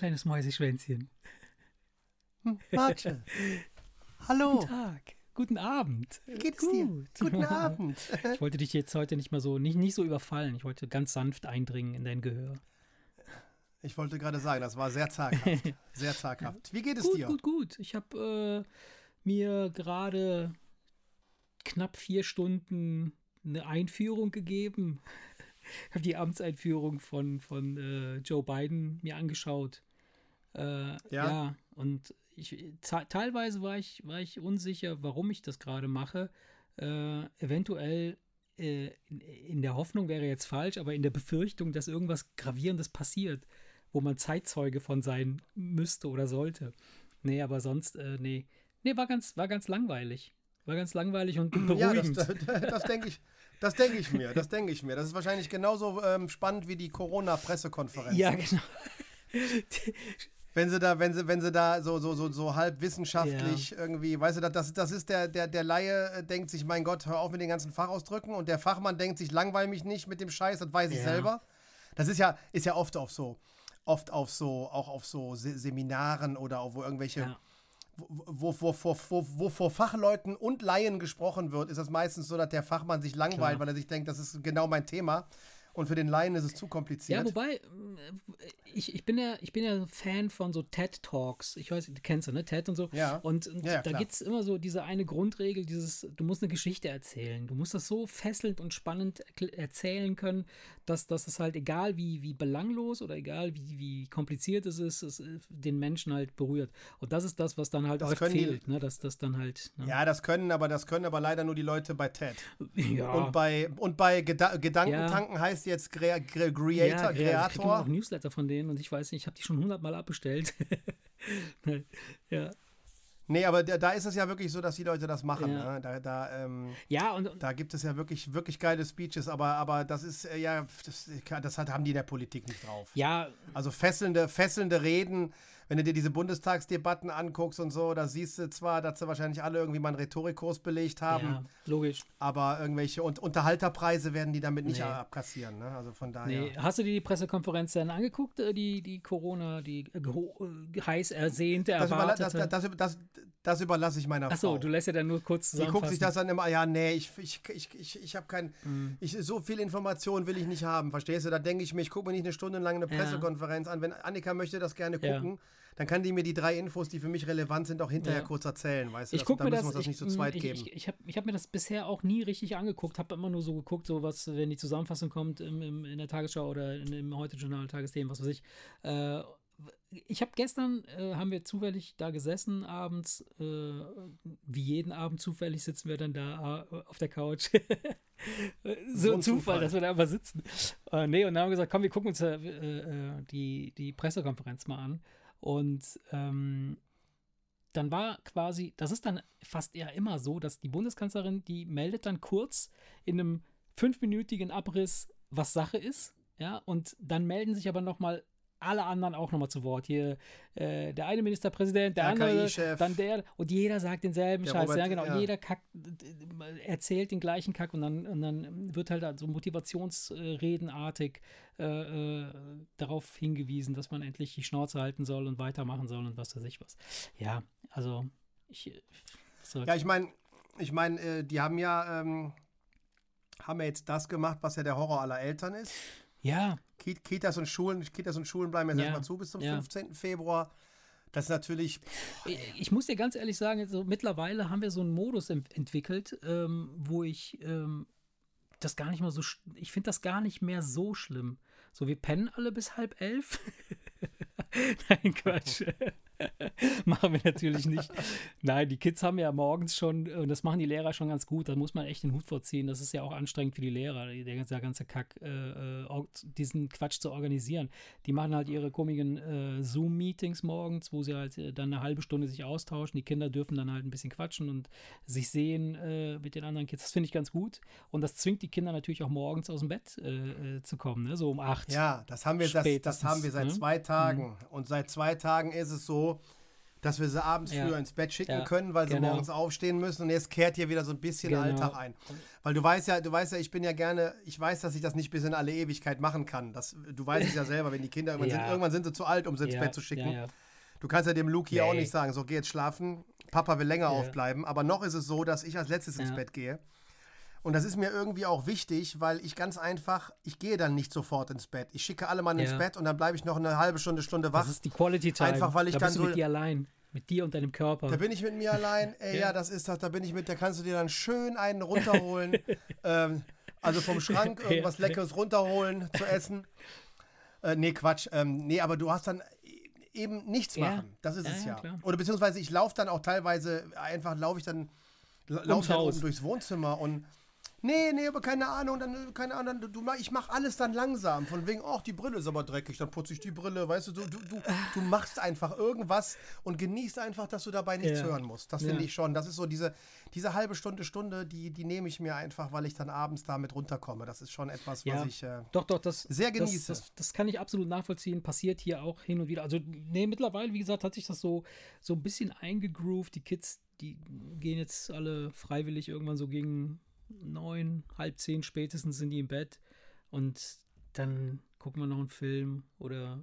kleines Mäuseschwänzchen. Hm, Marce. Hallo. Guten Tag. Guten Abend. Wie geht es dir? Guten Abend. Ich wollte dich jetzt heute nicht mal so, nicht, nicht so überfallen. Ich wollte ganz sanft eindringen in dein Gehör. Ich wollte gerade sagen, das war sehr zaghaft. Sehr zaghaft. Wie geht es gut, dir? Gut, gut, Ich habe äh, mir gerade knapp vier Stunden eine Einführung gegeben. Ich habe die Amtseinführung von, von äh, Joe Biden mir angeschaut. Äh, ja. ja. und ich, teilweise war ich, war ich unsicher, warum ich das gerade mache. Äh, eventuell äh, in, in, der Hoffnung wäre jetzt falsch, aber in der Befürchtung, dass irgendwas Gravierendes passiert, wo man Zeitzeuge von sein müsste oder sollte. Nee, aber sonst, äh, nee. Nee, war ganz, war ganz langweilig. War ganz langweilig und beruhigend. Ja, das, das, das denke ich. Das denke ich mir, das denke ich mir. Das ist wahrscheinlich genauso ähm, spannend wie die Corona-Pressekonferenz. Ja, genau. wenn sie da, wenn sie, wenn sie da so, so, so, so halb wissenschaftlich ja. irgendwie, weißt du, das, das ist der, der, der Laie äh, denkt sich, mein Gott, hör auf mit den ganzen Fachausdrücken und der Fachmann denkt sich, langweil mich nicht mit dem Scheiß, das weiß ich ja. selber. Das ist ja, ist ja oft auf so, oft auf so, auch auf so Seminaren oder auf wo irgendwelche. Ja wo, wo, wo, wo, wo vor Fachleuten und Laien gesprochen wird, ist das meistens so, dass der Fachmann sich langweilt, Klar. weil er sich denkt, das ist genau mein Thema. Und für den Laien ist es zu kompliziert. Ja, wobei, äh, ich, ich, bin ja, ich bin ja Fan von so TED-Talks. Ich weiß, du kennst du, ne? TED und so. Ja. Und, und ja, da gibt es immer so diese eine Grundregel, dieses, du musst eine Geschichte erzählen. Du musst das so fesselnd und spannend erzählen können, dass, dass es halt egal wie, wie belanglos oder egal wie, wie kompliziert es ist, es äh, den Menschen halt berührt. Und das ist das, was dann halt das auch fehlt, die, ne? Dass das dann halt. Ne? Ja, das können aber, das können aber leider nur die Leute bei TED. Ja. Und bei, und bei Geda Gedankentanken ja. heißt jetzt Crea Cre Creator, ja, Creator. Ich kriege auch Newsletter von denen und ich weiß nicht, ich habe die schon hundertmal abbestellt. ja. Nee, aber da, da, ist es ja wirklich so, dass die Leute das machen. Ja, ne? da, da, ähm, ja und, und, da gibt es ja wirklich, wirklich geile Speeches, aber, aber das ist äh, ja, das, das hat, haben die in der Politik nicht drauf. Ja. Also fesselnde, fesselnde Reden, wenn du dir diese Bundestagsdebatten anguckst und so, da siehst du zwar, dass sie wahrscheinlich alle irgendwie mal einen Rhetorikkurs belegt haben. Ja, logisch. Aber irgendwelche und Unterhalterpreise werden die damit nicht nee. abkassieren. Ne? Also von daher. Nee. Hast du dir die Pressekonferenz dann angeguckt, äh, die, die Corona, die äh, äh, heiß ersehnte, erwartete? Das, das, das, das, überlasse ich meiner Ach so, Frau. du lässt ja dann nur kurz zusammenfassen. Die guckt sich das dann immer, ja, nee, ich, ich, ich, ich, ich habe kein, mhm. ich, so viel Information will ich nicht haben, verstehst du? Da denke ich mir, ich gucke mir nicht eine Stunde lang eine Pressekonferenz ja. an. Wenn Annika möchte das gerne gucken, ja dann kann die mir die drei Infos, die für mich relevant sind, auch hinterher ja. kurz erzählen, weißt du? Ich gucke mir das, das ich, nicht zu zweit ich, geben. Ich, ich habe hab mir das bisher auch nie richtig angeguckt, habe immer nur so geguckt, so was, wenn die Zusammenfassung kommt im, im, in der Tagesschau oder in, im Heute-Journal, Tagesthemen, was weiß ich. Äh, ich habe gestern, äh, haben wir zufällig da gesessen abends, äh, wie jeden Abend zufällig sitzen wir dann da äh, auf der Couch. so, ein Zufall, Zufall, dass wir da immer sitzen. Äh, nee, und dann haben wir gesagt, komm, wir gucken uns äh, äh, die, die Pressekonferenz mal an. Und ähm, dann war quasi, das ist dann fast eher immer so, dass die Bundeskanzlerin, die meldet dann kurz in einem fünfminütigen Abriss, was Sache ist. Ja, und dann melden sich aber nochmal alle anderen auch nochmal zu Wort. Hier äh, der eine Ministerpräsident, der andere, dann der und jeder sagt denselben der Scheiß. Robert, ja, genau. Ja. Jeder Kack erzählt den gleichen Kack und dann, und dann wird halt so motivationsredenartig äh, äh, darauf hingewiesen, dass man endlich die Schnauze halten soll und weitermachen soll und was weiß ich was. Ja, also ich. Ja, ich meine, ich meine, äh, die haben ja ähm, haben ja jetzt das gemacht, was ja der Horror aller Eltern ist. Ja. Kitas und Schulen, Kitas und Schulen bleiben jetzt ja. erstmal zu bis zum ja. 15. Februar. Das ist natürlich. Ich, ich muss dir ganz ehrlich sagen, so, mittlerweile haben wir so einen Modus entwickelt, ähm, wo ich ähm, das gar nicht mehr so. Ich finde das gar nicht mehr so schlimm. So, wir pennen alle bis halb elf. Nein, Quatsch. machen wir natürlich nicht. Nein, die Kids haben ja morgens schon, und das machen die Lehrer schon ganz gut, da muss man echt den Hut vorziehen. Das ist ja auch anstrengend für die Lehrer, der, ganze Kack, äh, äh diesen Quatsch zu organisieren. Die machen halt ihre komischen äh, Zoom-Meetings morgens, wo sie halt äh, dann eine halbe Stunde sich austauschen. Die Kinder dürfen dann halt ein bisschen quatschen und sich sehen äh, mit den anderen Kids. Das finde ich ganz gut. Und das zwingt die Kinder natürlich auch morgens aus dem Bett äh, zu kommen, ne? so um acht. Ja, das haben wir, das, das haben wir seit ne? zwei Tagen. Mhm. Und seit zwei Tagen ist es so, dass wir sie abends ja. früher ins Bett schicken ja, können, weil sie genau. morgens aufstehen müssen. Und jetzt kehrt hier wieder so ein bisschen genau. Alltag ein. Weil du weißt ja, du weißt ja, ich bin ja gerne, ich weiß, dass ich das nicht bis in alle Ewigkeit machen kann. Das, du weißt es ja selber, wenn die Kinder irgendwann, ja. sind, irgendwann sind sie zu alt, um sie ins Bett zu schicken. Du kannst ja dem Luki nee. auch nicht sagen, so geh jetzt schlafen, Papa will länger aufbleiben. Aber noch ist es so, dass ich als letztes ins Bett gehe. Und das ist mir irgendwie auch wichtig, weil ich ganz einfach, ich gehe dann nicht sofort ins Bett. Ich schicke alle Mann ja. ins Bett und dann bleibe ich noch eine halbe Stunde, Stunde wach. Das ist die Quality Time. Einfach weil ich da dann so. mit dir allein. Mit dir und deinem Körper. Da bin ich mit mir allein. Ey, ja. ja, das ist das. Da bin ich mit. Da kannst du dir dann schön einen runterholen. ähm, also vom Schrank irgendwas ja. Leckeres runterholen zu essen. Äh, nee, Quatsch. Ähm, nee, aber du hast dann eben nichts machen. Das ist es ja. Klar. Oder beziehungsweise ich laufe dann auch teilweise einfach, laufe ich dann, laufe dann oben durchs Wohnzimmer und Nee, nee, aber keine Ahnung, dann, keine Ahnung, du, ich mach alles dann langsam. Von wegen, ach, die Brille ist aber dreckig, dann putze ich die Brille, weißt du, du, du, du, du machst einfach irgendwas und genießt einfach, dass du dabei nichts ja. hören musst. Das finde ja. ich schon. Das ist so diese, diese halbe Stunde, Stunde, die, die nehme ich mir einfach, weil ich dann abends damit runterkomme. Das ist schon etwas, ja. was ich äh, doch, doch, das, sehr genieße. Das, das, das, kann ich absolut nachvollziehen. Passiert hier auch hin und wieder. Also, nee, mittlerweile, wie gesagt, hat sich das so, so ein bisschen eingegroovt. Die Kids, die gehen jetzt alle freiwillig irgendwann so gegen neun, halb zehn spätestens sind die im Bett und dann gucken wir noch einen Film oder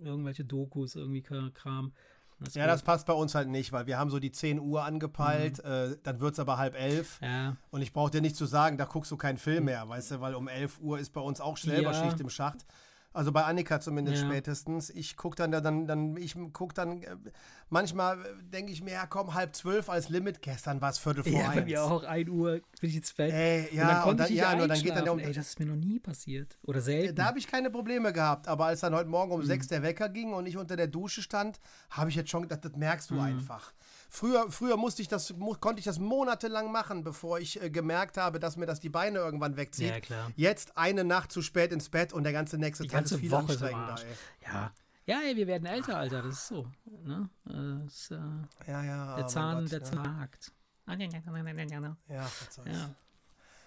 irgendwelche Dokus, irgendwie Kram. Das ja, das passt bei uns halt nicht, weil wir haben so die 10 Uhr angepeilt, mhm. äh, dann wird es aber halb elf. Ja. Und ich brauche dir nicht zu sagen, da guckst du keinen Film mehr, weißt du, weil um 11 Uhr ist bei uns auch Schnellschicht ja. im Schacht. Also bei Annika zumindest ja. spätestens. Ich gucke dann, dann, dann, ich gucke dann, äh, manchmal denke ich mir, ja komm, halb zwölf als Limit. Gestern war es Viertel vor ja, eins. bei mir auch, ein Uhr bin ich ins Bett. Ey, ja, und dann, und dann, ja, nur dann geht dann um, Ey, das ist mir noch nie passiert. Oder selten. Da habe ich keine Probleme gehabt. Aber als dann heute Morgen um mhm. sechs der Wecker ging und ich unter der Dusche stand, habe ich jetzt schon gedacht, das merkst du mhm. einfach. Früher, früher musste ich das, konnte ich das monatelang machen, bevor ich äh, gemerkt habe, dass mir das die Beine irgendwann wegzieht. Ja, klar. Jetzt eine Nacht zu spät ins Bett und der ganze nächste die Tag ganze ist viel Woche anstrengender. Ja. Ja, ey, wir werden älter, Alter. Das ist so. Ne? Das äh, ja, ja. Der Zahn, Gott, der ja. Zahn hakt. Ja, ja.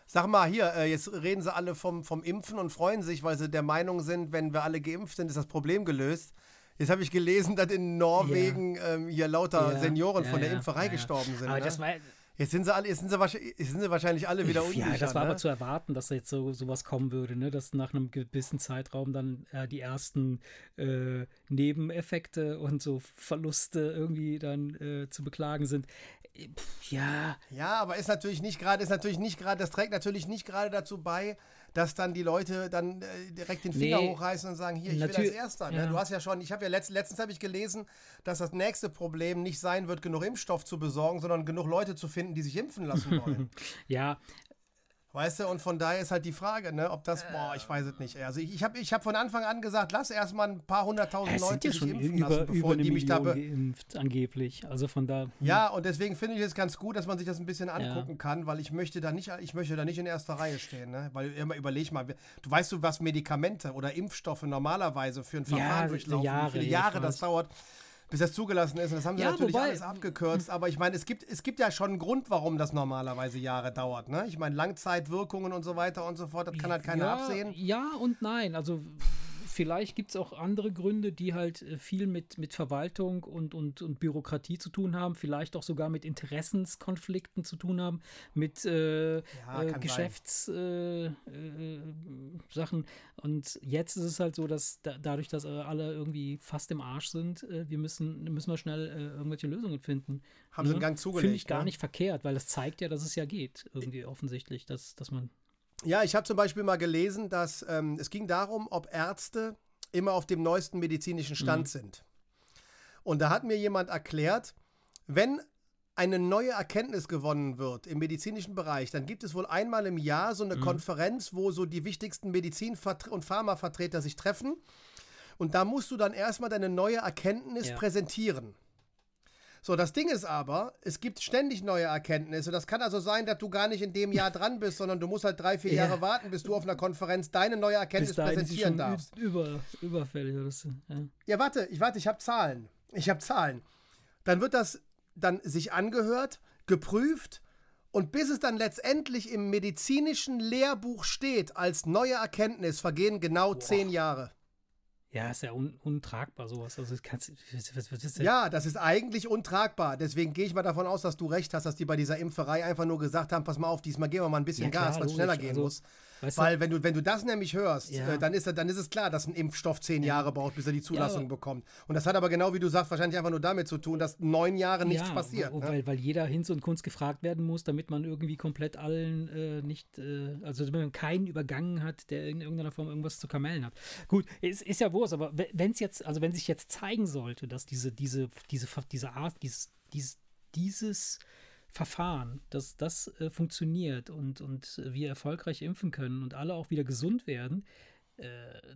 Sag mal, hier, äh, jetzt reden sie alle vom, vom Impfen und freuen sich, weil sie der Meinung sind, wenn wir alle geimpft sind, ist das Problem gelöst. Jetzt habe ich gelesen, dass in Norwegen ja. ähm, hier lauter ja. Senioren ja, von der Impferei gestorben sind. Aber ne? das war, Jetzt sind sie alle, jetzt sind sie, jetzt sind sie wahrscheinlich alle wieder unsicher. Ja, das war ne? aber zu erwarten, dass da jetzt so sowas kommen würde, ne? dass nach einem gewissen Zeitraum dann äh, die ersten äh, Nebeneffekte und so Verluste irgendwie dann äh, zu beklagen sind. Pff, ja. Ja, aber ist natürlich nicht gerade, ist natürlich nicht gerade, das trägt natürlich nicht gerade dazu bei, dass dann die Leute dann äh, direkt den Finger nee, hochreißen und sagen, hier, ich will als Erster. Ne? Ja. Du hast ja schon, ich habe ja letzt, letztens habe ich gelesen, dass das nächste Problem nicht sein wird, genug Impfstoff zu besorgen, sondern genug Leute zu finden, die sich impfen lassen wollen. ja, Weißt du, und von daher ist halt die Frage, ne, ob das, boah, ich weiß es nicht. Also ich, ich habe ich hab von Anfang an gesagt, lass erstmal ein paar hunderttausend Leute sich impfen über, lassen, bevor die mich da geimpft, angeblich. Also von da. Hm. Ja, und deswegen finde ich es ganz gut, dass man sich das ein bisschen angucken ja. kann, weil ich möchte da nicht, ich möchte da nicht in erster Reihe stehen, ne? Weil immer überleg mal, du weißt du, was Medikamente oder Impfstoffe normalerweise für ein Verfahren ja, durchlaufen, Jahre, wie viele Jahre das dauert bis das zugelassen ist. Und das haben sie ja, natürlich wobei, alles abgekürzt. Aber ich meine, es gibt, es gibt ja schon einen Grund, warum das normalerweise Jahre dauert. Ne? Ich meine, Langzeitwirkungen und so weiter und so fort, das kann halt keiner ja, absehen. Ja und nein. Also vielleicht gibt es auch andere Gründe, die halt äh, viel mit, mit Verwaltung und, und, und Bürokratie zu tun haben, vielleicht auch sogar mit Interessenskonflikten zu tun haben, mit äh, ja, äh, Geschäftssachen. Äh, äh und jetzt ist es halt so, dass da, dadurch, dass alle irgendwie fast im Arsch sind, äh, wir müssen, müssen wir schnell irgendwelche Lösungen finden. Haben sie einen Gang zugelegt. Finde ich gar ne? nicht verkehrt, weil das zeigt ja, dass es ja geht, irgendwie offensichtlich, dass, dass man ja, ich habe zum Beispiel mal gelesen, dass ähm, es ging darum, ob Ärzte immer auf dem neuesten medizinischen Stand mhm. sind. Und da hat mir jemand erklärt, wenn eine neue Erkenntnis gewonnen wird im medizinischen Bereich, dann gibt es wohl einmal im Jahr so eine mhm. Konferenz, wo so die wichtigsten Medizin- und Pharmavertreter sich treffen. Und da musst du dann erstmal deine neue Erkenntnis ja. präsentieren. So, das Ding ist aber, es gibt ständig neue Erkenntnisse. Das kann also sein, dass du gar nicht in dem Jahr dran bist, sondern du musst halt drei, vier ja. Jahre warten, bis du auf einer Konferenz deine neue Erkenntnis präsentieren darfst. Über, überfällig oder so. Ja. ja, warte, ich warte, ich habe Zahlen. Ich habe Zahlen. Dann wird das dann sich angehört, geprüft und bis es dann letztendlich im medizinischen Lehrbuch steht als neue Erkenntnis, vergehen genau Boah. zehn Jahre. Ja, ist ja un untragbar sowas. Also kannst, was, was, was, ja, das ist eigentlich untragbar. Deswegen gehe ich mal davon aus, dass du recht hast, dass die bei dieser Impferei einfach nur gesagt haben, pass mal auf, diesmal geben wir mal ein bisschen ja, klar, Gas, weil es schneller gehen also, muss. Weißt Weil, wenn du, wenn du das nämlich hörst, ja. äh, dann, ist, dann ist es klar, dass ein Impfstoff zehn ja. Jahre braucht, bis er die Zulassung ja, bekommt. Und das hat aber genau wie du sagst, wahrscheinlich einfach nur damit zu tun, dass neun Jahre nichts passiert. Ne? Weil, weil jeder Hinz und Kunst gefragt werden muss, damit man irgendwie komplett allen äh, nicht, äh, also damit man keinen übergangen hat, der in irgendeiner Form irgendwas zu kamellen hat. Gut, es ist ja Wurst, aber wenn es jetzt, also wenn sich jetzt zeigen sollte, dass diese, diese, diese, diese Art, dieses, dieses, dieses Verfahren, dass das äh, funktioniert und, und wir erfolgreich impfen können und alle auch wieder gesund werden, äh,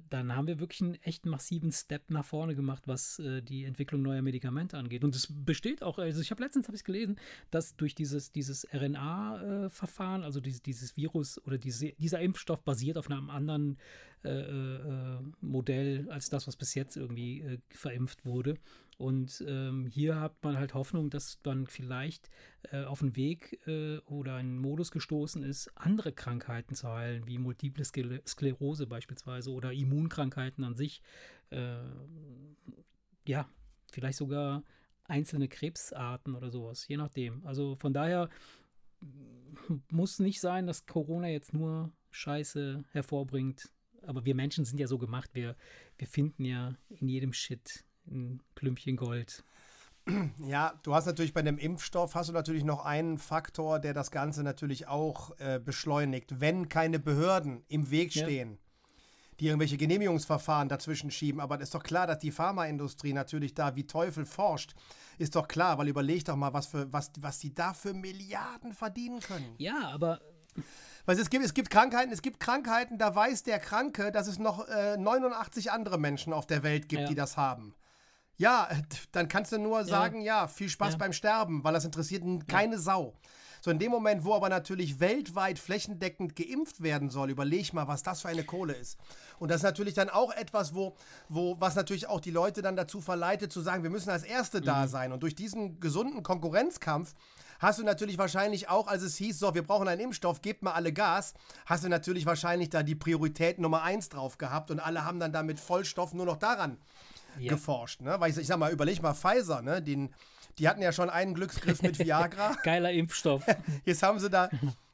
dann haben wir wirklich einen echt massiven Step nach vorne gemacht, was äh, die Entwicklung neuer Medikamente angeht. Und es besteht auch, also ich habe letztens habe ich gelesen, dass durch dieses, dieses RNA-Verfahren, also dieses, dieses Virus oder diese, dieser Impfstoff basiert auf einem anderen äh, äh, Modell als das, was bis jetzt irgendwie äh, verimpft wurde. Und ähm, hier hat man halt Hoffnung, dass man vielleicht äh, auf einen Weg äh, oder einen Modus gestoßen ist, andere Krankheiten zu heilen, wie multiple Sklerose beispielsweise oder Immunkrankheiten an sich. Äh, ja, vielleicht sogar einzelne Krebsarten oder sowas, je nachdem. Also von daher muss nicht sein, dass Corona jetzt nur Scheiße hervorbringt. Aber wir Menschen sind ja so gemacht, wir, wir finden ja in jedem Shit ein Klümpchen Gold. Ja, du hast natürlich bei dem Impfstoff hast du natürlich noch einen Faktor, der das Ganze natürlich auch äh, beschleunigt. Wenn keine Behörden im Weg stehen, ja. die irgendwelche Genehmigungsverfahren dazwischen schieben, aber es ist doch klar, dass die Pharmaindustrie natürlich da wie Teufel forscht. Ist doch klar, weil überleg doch mal, was, für, was, was die da für Milliarden verdienen können. Ja, aber weil es gibt, es gibt Krankheiten, es gibt Krankheiten, da weiß der Kranke, dass es noch äh, 89 andere Menschen auf der Welt gibt, ja. die das haben. Ja, dann kannst du nur sagen, ja, ja viel Spaß ja. beim Sterben, weil das interessiert keine Sau. So in dem Moment, wo aber natürlich weltweit flächendeckend geimpft werden soll, überleg mal, was das für eine Kohle ist. Und das ist natürlich dann auch etwas, wo, wo was natürlich auch die Leute dann dazu verleitet, zu sagen, wir müssen als Erste mhm. da sein. Und durch diesen gesunden Konkurrenzkampf hast du natürlich wahrscheinlich auch, als es hieß, so, wir brauchen einen Impfstoff, gebt mal alle Gas, hast du natürlich wahrscheinlich da die Priorität Nummer eins drauf gehabt und alle haben dann damit Vollstoff nur noch daran ja. geforscht. Ne? Weil ich, ich sag mal, überleg mal Pfizer, ne? Den, die hatten ja schon einen Glücksgriff mit Viagra. Geiler Impfstoff. Jetzt haben sie da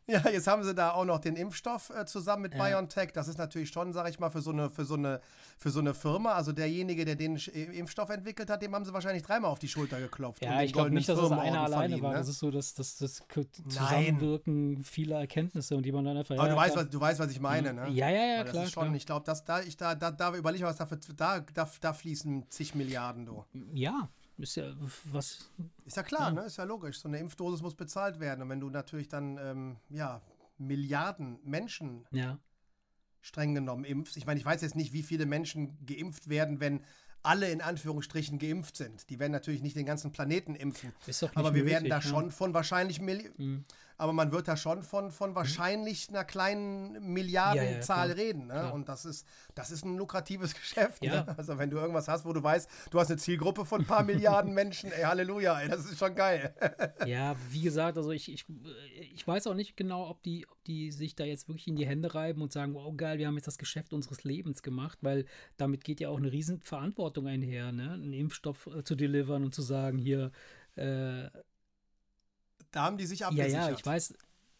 Ja, jetzt haben sie da auch noch den Impfstoff äh, zusammen mit ja. BioNTech. Das ist natürlich schon, sag ich mal, für so, eine, für, so eine, für so eine Firma. Also derjenige, der den äh, Impfstoff entwickelt hat, dem haben sie wahrscheinlich dreimal auf die Schulter geklopft. Ja, ich glaube nicht, dass es einer alleine war. Ne? Das ist so das, das, das Zusammenwirken Nein. vieler Erkenntnisse und die man dann einfach. Aber du, weißt, was, du weißt, was ich meine, ne? Ja, ja, ja, klar. Ist schon, klar. Ich glaube, da, da, da, da überlege ich was dafür, da, da, da fließen zig Milliarden, du. Ja, ist ja was. Ist ja klar, ja. ne? Ist ja logisch. So eine Impfdosis muss bezahlt werden. Und wenn du natürlich dann, ähm, ja, Milliarden Menschen ja. streng genommen impfst. Ich meine, ich weiß jetzt nicht, wie viele Menschen geimpft werden, wenn alle in Anführungsstrichen geimpft sind. Die werden natürlich nicht den ganzen Planeten impfen. aber wir möglich, werden da ja. schon von wahrscheinlich Milli mhm aber man wird da schon von, von mhm. wahrscheinlich einer kleinen Milliardenzahl ja, ja, reden. Ne? Und das ist, das ist ein lukratives Geschäft. Ja. Ne? Also wenn du irgendwas hast, wo du weißt, du hast eine Zielgruppe von ein paar Milliarden Menschen, ey, Halleluja, ey, das ist schon geil. ja, wie gesagt, also ich, ich, ich weiß auch nicht genau, ob die, ob die sich da jetzt wirklich in die Hände reiben und sagen, wow, geil, wir haben jetzt das Geschäft unseres Lebens gemacht, weil damit geht ja auch eine riesen Verantwortung einher, ne? einen Impfstoff äh, zu delivern und zu sagen, hier, äh, da haben die sich abgesichert. Ja, ja, ich weiß.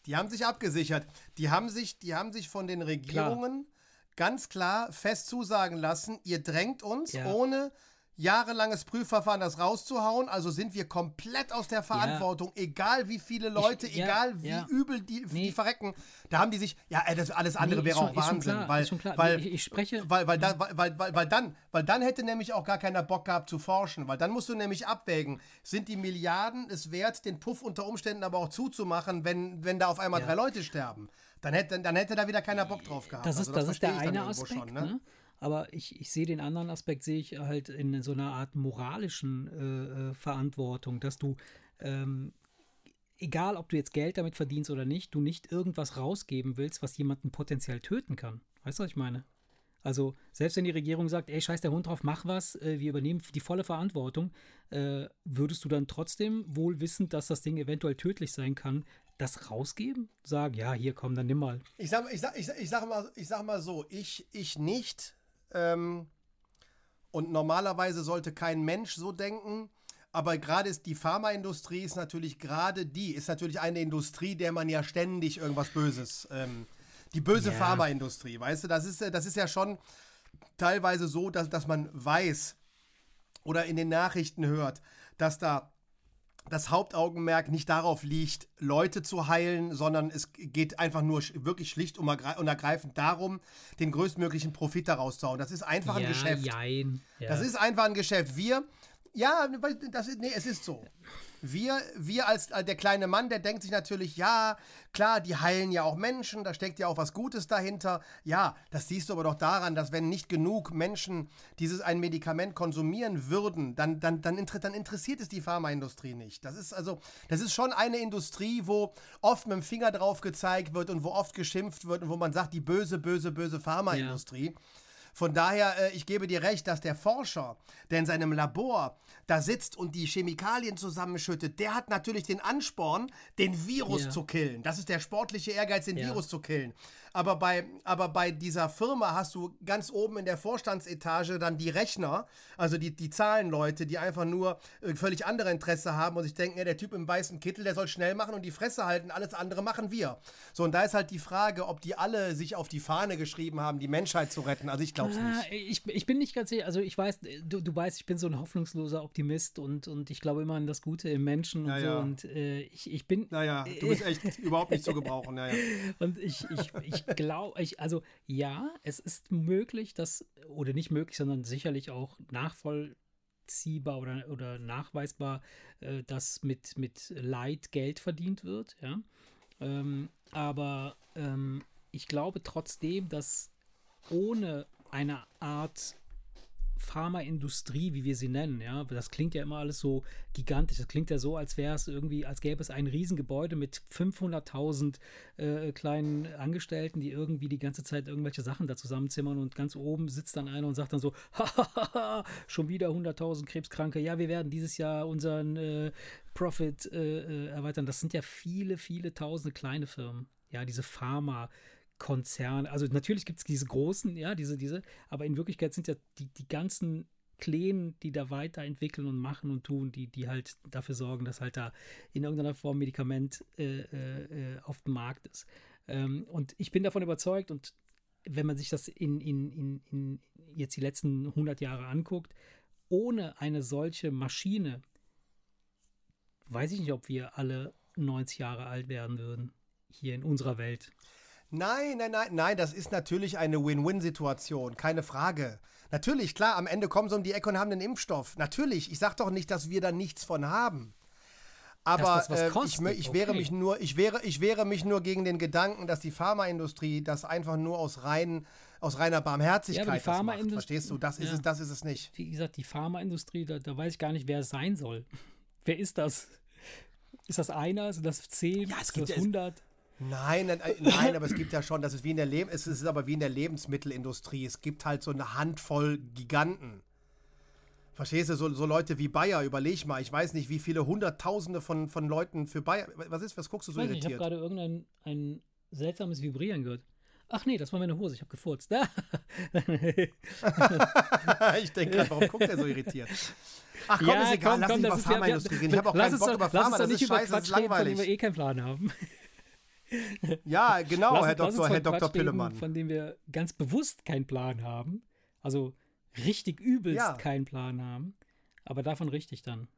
Die haben sich abgesichert. Die haben sich, die haben sich von den Regierungen klar. ganz klar fest zusagen lassen, ihr drängt uns ja. ohne jahrelanges Prüfverfahren das rauszuhauen. Also sind wir komplett aus der Verantwortung, ja. egal wie viele Leute, ich, ja, egal wie ja. übel die, nee. die verrecken. Da haben die sich, ja, das, alles andere nee, wäre auch Wahnsinn. Klar, weil, ich, spreche. Weil, weil, da, weil, weil, weil, dann, weil dann hätte nämlich auch gar keiner Bock gehabt zu forschen. Weil dann musst du nämlich abwägen, sind die Milliarden es wert, den Puff unter Umständen aber auch zuzumachen, wenn, wenn da auf einmal drei Leute sterben. Dann hätte, dann hätte da wieder keiner Bock drauf gehabt. Das ist, also das, das ist der eine Aspekt. Schon, ne? Ne? Aber ich, ich sehe den anderen Aspekt, sehe ich halt in so einer Art moralischen äh, äh, Verantwortung, dass du, ähm, egal ob du jetzt Geld damit verdienst oder nicht, du nicht irgendwas rausgeben willst, was jemanden potenziell töten kann. Weißt du, was ich meine? Also, selbst wenn die Regierung sagt, ey, scheiß der Hund drauf, mach was, äh, wir übernehmen die volle Verantwortung, äh, würdest du dann trotzdem wohl wissend, dass das Ding eventuell tödlich sein kann, das rausgeben? Sagen, ja, hier komm, dann nimm mal. Ich sag, ich sag, ich sag, ich sag, mal, ich sag mal so, ich, ich nicht, ähm, Und normalerweise sollte kein Mensch so denken. Aber gerade ist die Pharmaindustrie ist natürlich gerade die, ist natürlich eine Industrie, der man ja ständig irgendwas Böses, ähm, die böse ja. Pharmaindustrie, weißt du, das ist, das ist ja schon teilweise so, dass, dass man weiß oder in den Nachrichten hört, dass da das Hauptaugenmerk nicht darauf liegt, Leute zu heilen, sondern es geht einfach nur wirklich schlicht und ergreifend darum, den größtmöglichen Profit daraus zu hauen. Das ist einfach ein Geschäft. Jein. Ja. Das ist einfach ein Geschäft. Wir, ja, das ist, nee, es ist so. Wir, wir als, als der kleine Mann, der denkt sich natürlich, ja, klar, die heilen ja auch Menschen, da steckt ja auch was Gutes dahinter. Ja, das siehst du aber doch daran, dass wenn nicht genug Menschen dieses ein Medikament konsumieren würden, dann, dann, dann, dann interessiert es die Pharmaindustrie nicht. Das ist also, das ist schon eine Industrie, wo oft mit dem Finger drauf gezeigt wird und wo oft geschimpft wird und wo man sagt, die böse, böse, böse Pharmaindustrie. Ja. Von daher, äh, ich gebe dir recht, dass der Forscher, der in seinem Labor da sitzt und die Chemikalien zusammenschüttet, der hat natürlich den Ansporn, den Virus yeah. zu killen. Das ist der sportliche Ehrgeiz, den ja. Virus zu killen. Aber bei, aber bei dieser Firma hast du ganz oben in der Vorstandsetage dann die Rechner, also die, die Zahlenleute, die einfach nur äh, völlig andere Interesse haben und sich denken, ja, der Typ im weißen Kittel, der soll schnell machen und die Fresse halten, alles andere machen wir. So, und da ist halt die Frage, ob die alle sich auf die Fahne geschrieben haben, die Menschheit zu retten. Also ich glaube es ah, nicht. Ich, ich bin nicht ganz sicher, also ich weiß, du, du weißt, ich bin so ein hoffnungsloser Optimist und, und ich glaube immer an das Gute im Menschen und ja, so. Ja. Und äh, ich, ich bin. Naja, du bist echt überhaupt nicht zu gebrauchen. Naja. Und ich, ich, ich glaube, ich, also ja, es ist möglich, dass, oder nicht möglich, sondern sicherlich auch nachvollziehbar oder, oder nachweisbar, äh, dass mit, mit Leid Geld verdient wird, ja. Ähm, aber ähm, ich glaube trotzdem, dass ohne eine Art Pharmaindustrie, wie wir sie nennen, ja, das klingt ja immer alles so gigantisch. Das klingt ja so, als wäre es irgendwie, als gäbe es ein Riesengebäude mit 500.000 äh, kleinen Angestellten, die irgendwie die ganze Zeit irgendwelche Sachen da zusammenzimmern und ganz oben sitzt dann einer und sagt dann so, schon wieder 100.000 Krebskranke. Ja, wir werden dieses Jahr unseren äh, Profit äh, äh, erweitern. Das sind ja viele, viele tausende kleine Firmen. Ja, diese Pharma. Konzern, also natürlich gibt es diese großen, ja, diese, diese, aber in Wirklichkeit sind ja die, die ganzen Kleinen, die da weiterentwickeln und machen und tun, die, die halt dafür sorgen, dass halt da in irgendeiner Form Medikament äh, äh, auf dem Markt ist. Ähm, und ich bin davon überzeugt und wenn man sich das in, in, in, in jetzt die letzten 100 Jahre anguckt, ohne eine solche Maschine, weiß ich nicht, ob wir alle 90 Jahre alt werden würden, hier in unserer Welt. Nein, nein, nein, nein, das ist natürlich eine Win-Win-Situation, keine Frage. Natürlich, klar, am Ende kommen sie um die Ecke und haben den Impfstoff. Natürlich, ich sage doch nicht, dass wir da nichts von haben. Aber äh, ich, okay. mich nur, ich wäre, ich wäre mich nur gegen den Gedanken, dass die Pharmaindustrie das einfach nur aus rein, aus reiner Barmherzigkeit ja, die Pharmaindustrie, macht. Verstehst du? Das ja. ist es, das ist es nicht. Wie gesagt, die Pharmaindustrie, da, da weiß ich gar nicht, wer es sein soll. wer ist das? Ist das einer? Sind das zehn? Ja, es gibt das 100? Nein, nein, äh, nein, aber es gibt ja schon, das ist wie in der Leb es ist aber wie in der Lebensmittelindustrie. Es gibt halt so eine Handvoll Giganten. Verstehst du, so, so Leute wie Bayer, überleg mal, ich weiß nicht, wie viele Hunderttausende von, von Leuten für Bayer. Was ist, was guckst du so ich irritiert? Ich habe gerade irgendein ein seltsames Vibrieren gehört. Ach nee, das war meine Hose, ich habe gefurzt. ich denke gerade, warum guckt er so irritiert? Ach komm, ja, ist egal, komm, lass komm, uns über Pharmaindustrie reden. Ich habe auch keinen Bock über Pharma, das ist scheiße, das ist langweilig. Reden, wir eh keinen Plan haben. Ja, genau, lass, Herr Dr. Herr Dr. Pillemann. Von dem wir ganz bewusst keinen Plan haben. Also richtig übelst ja. keinen Plan haben. Aber davon richtig dann.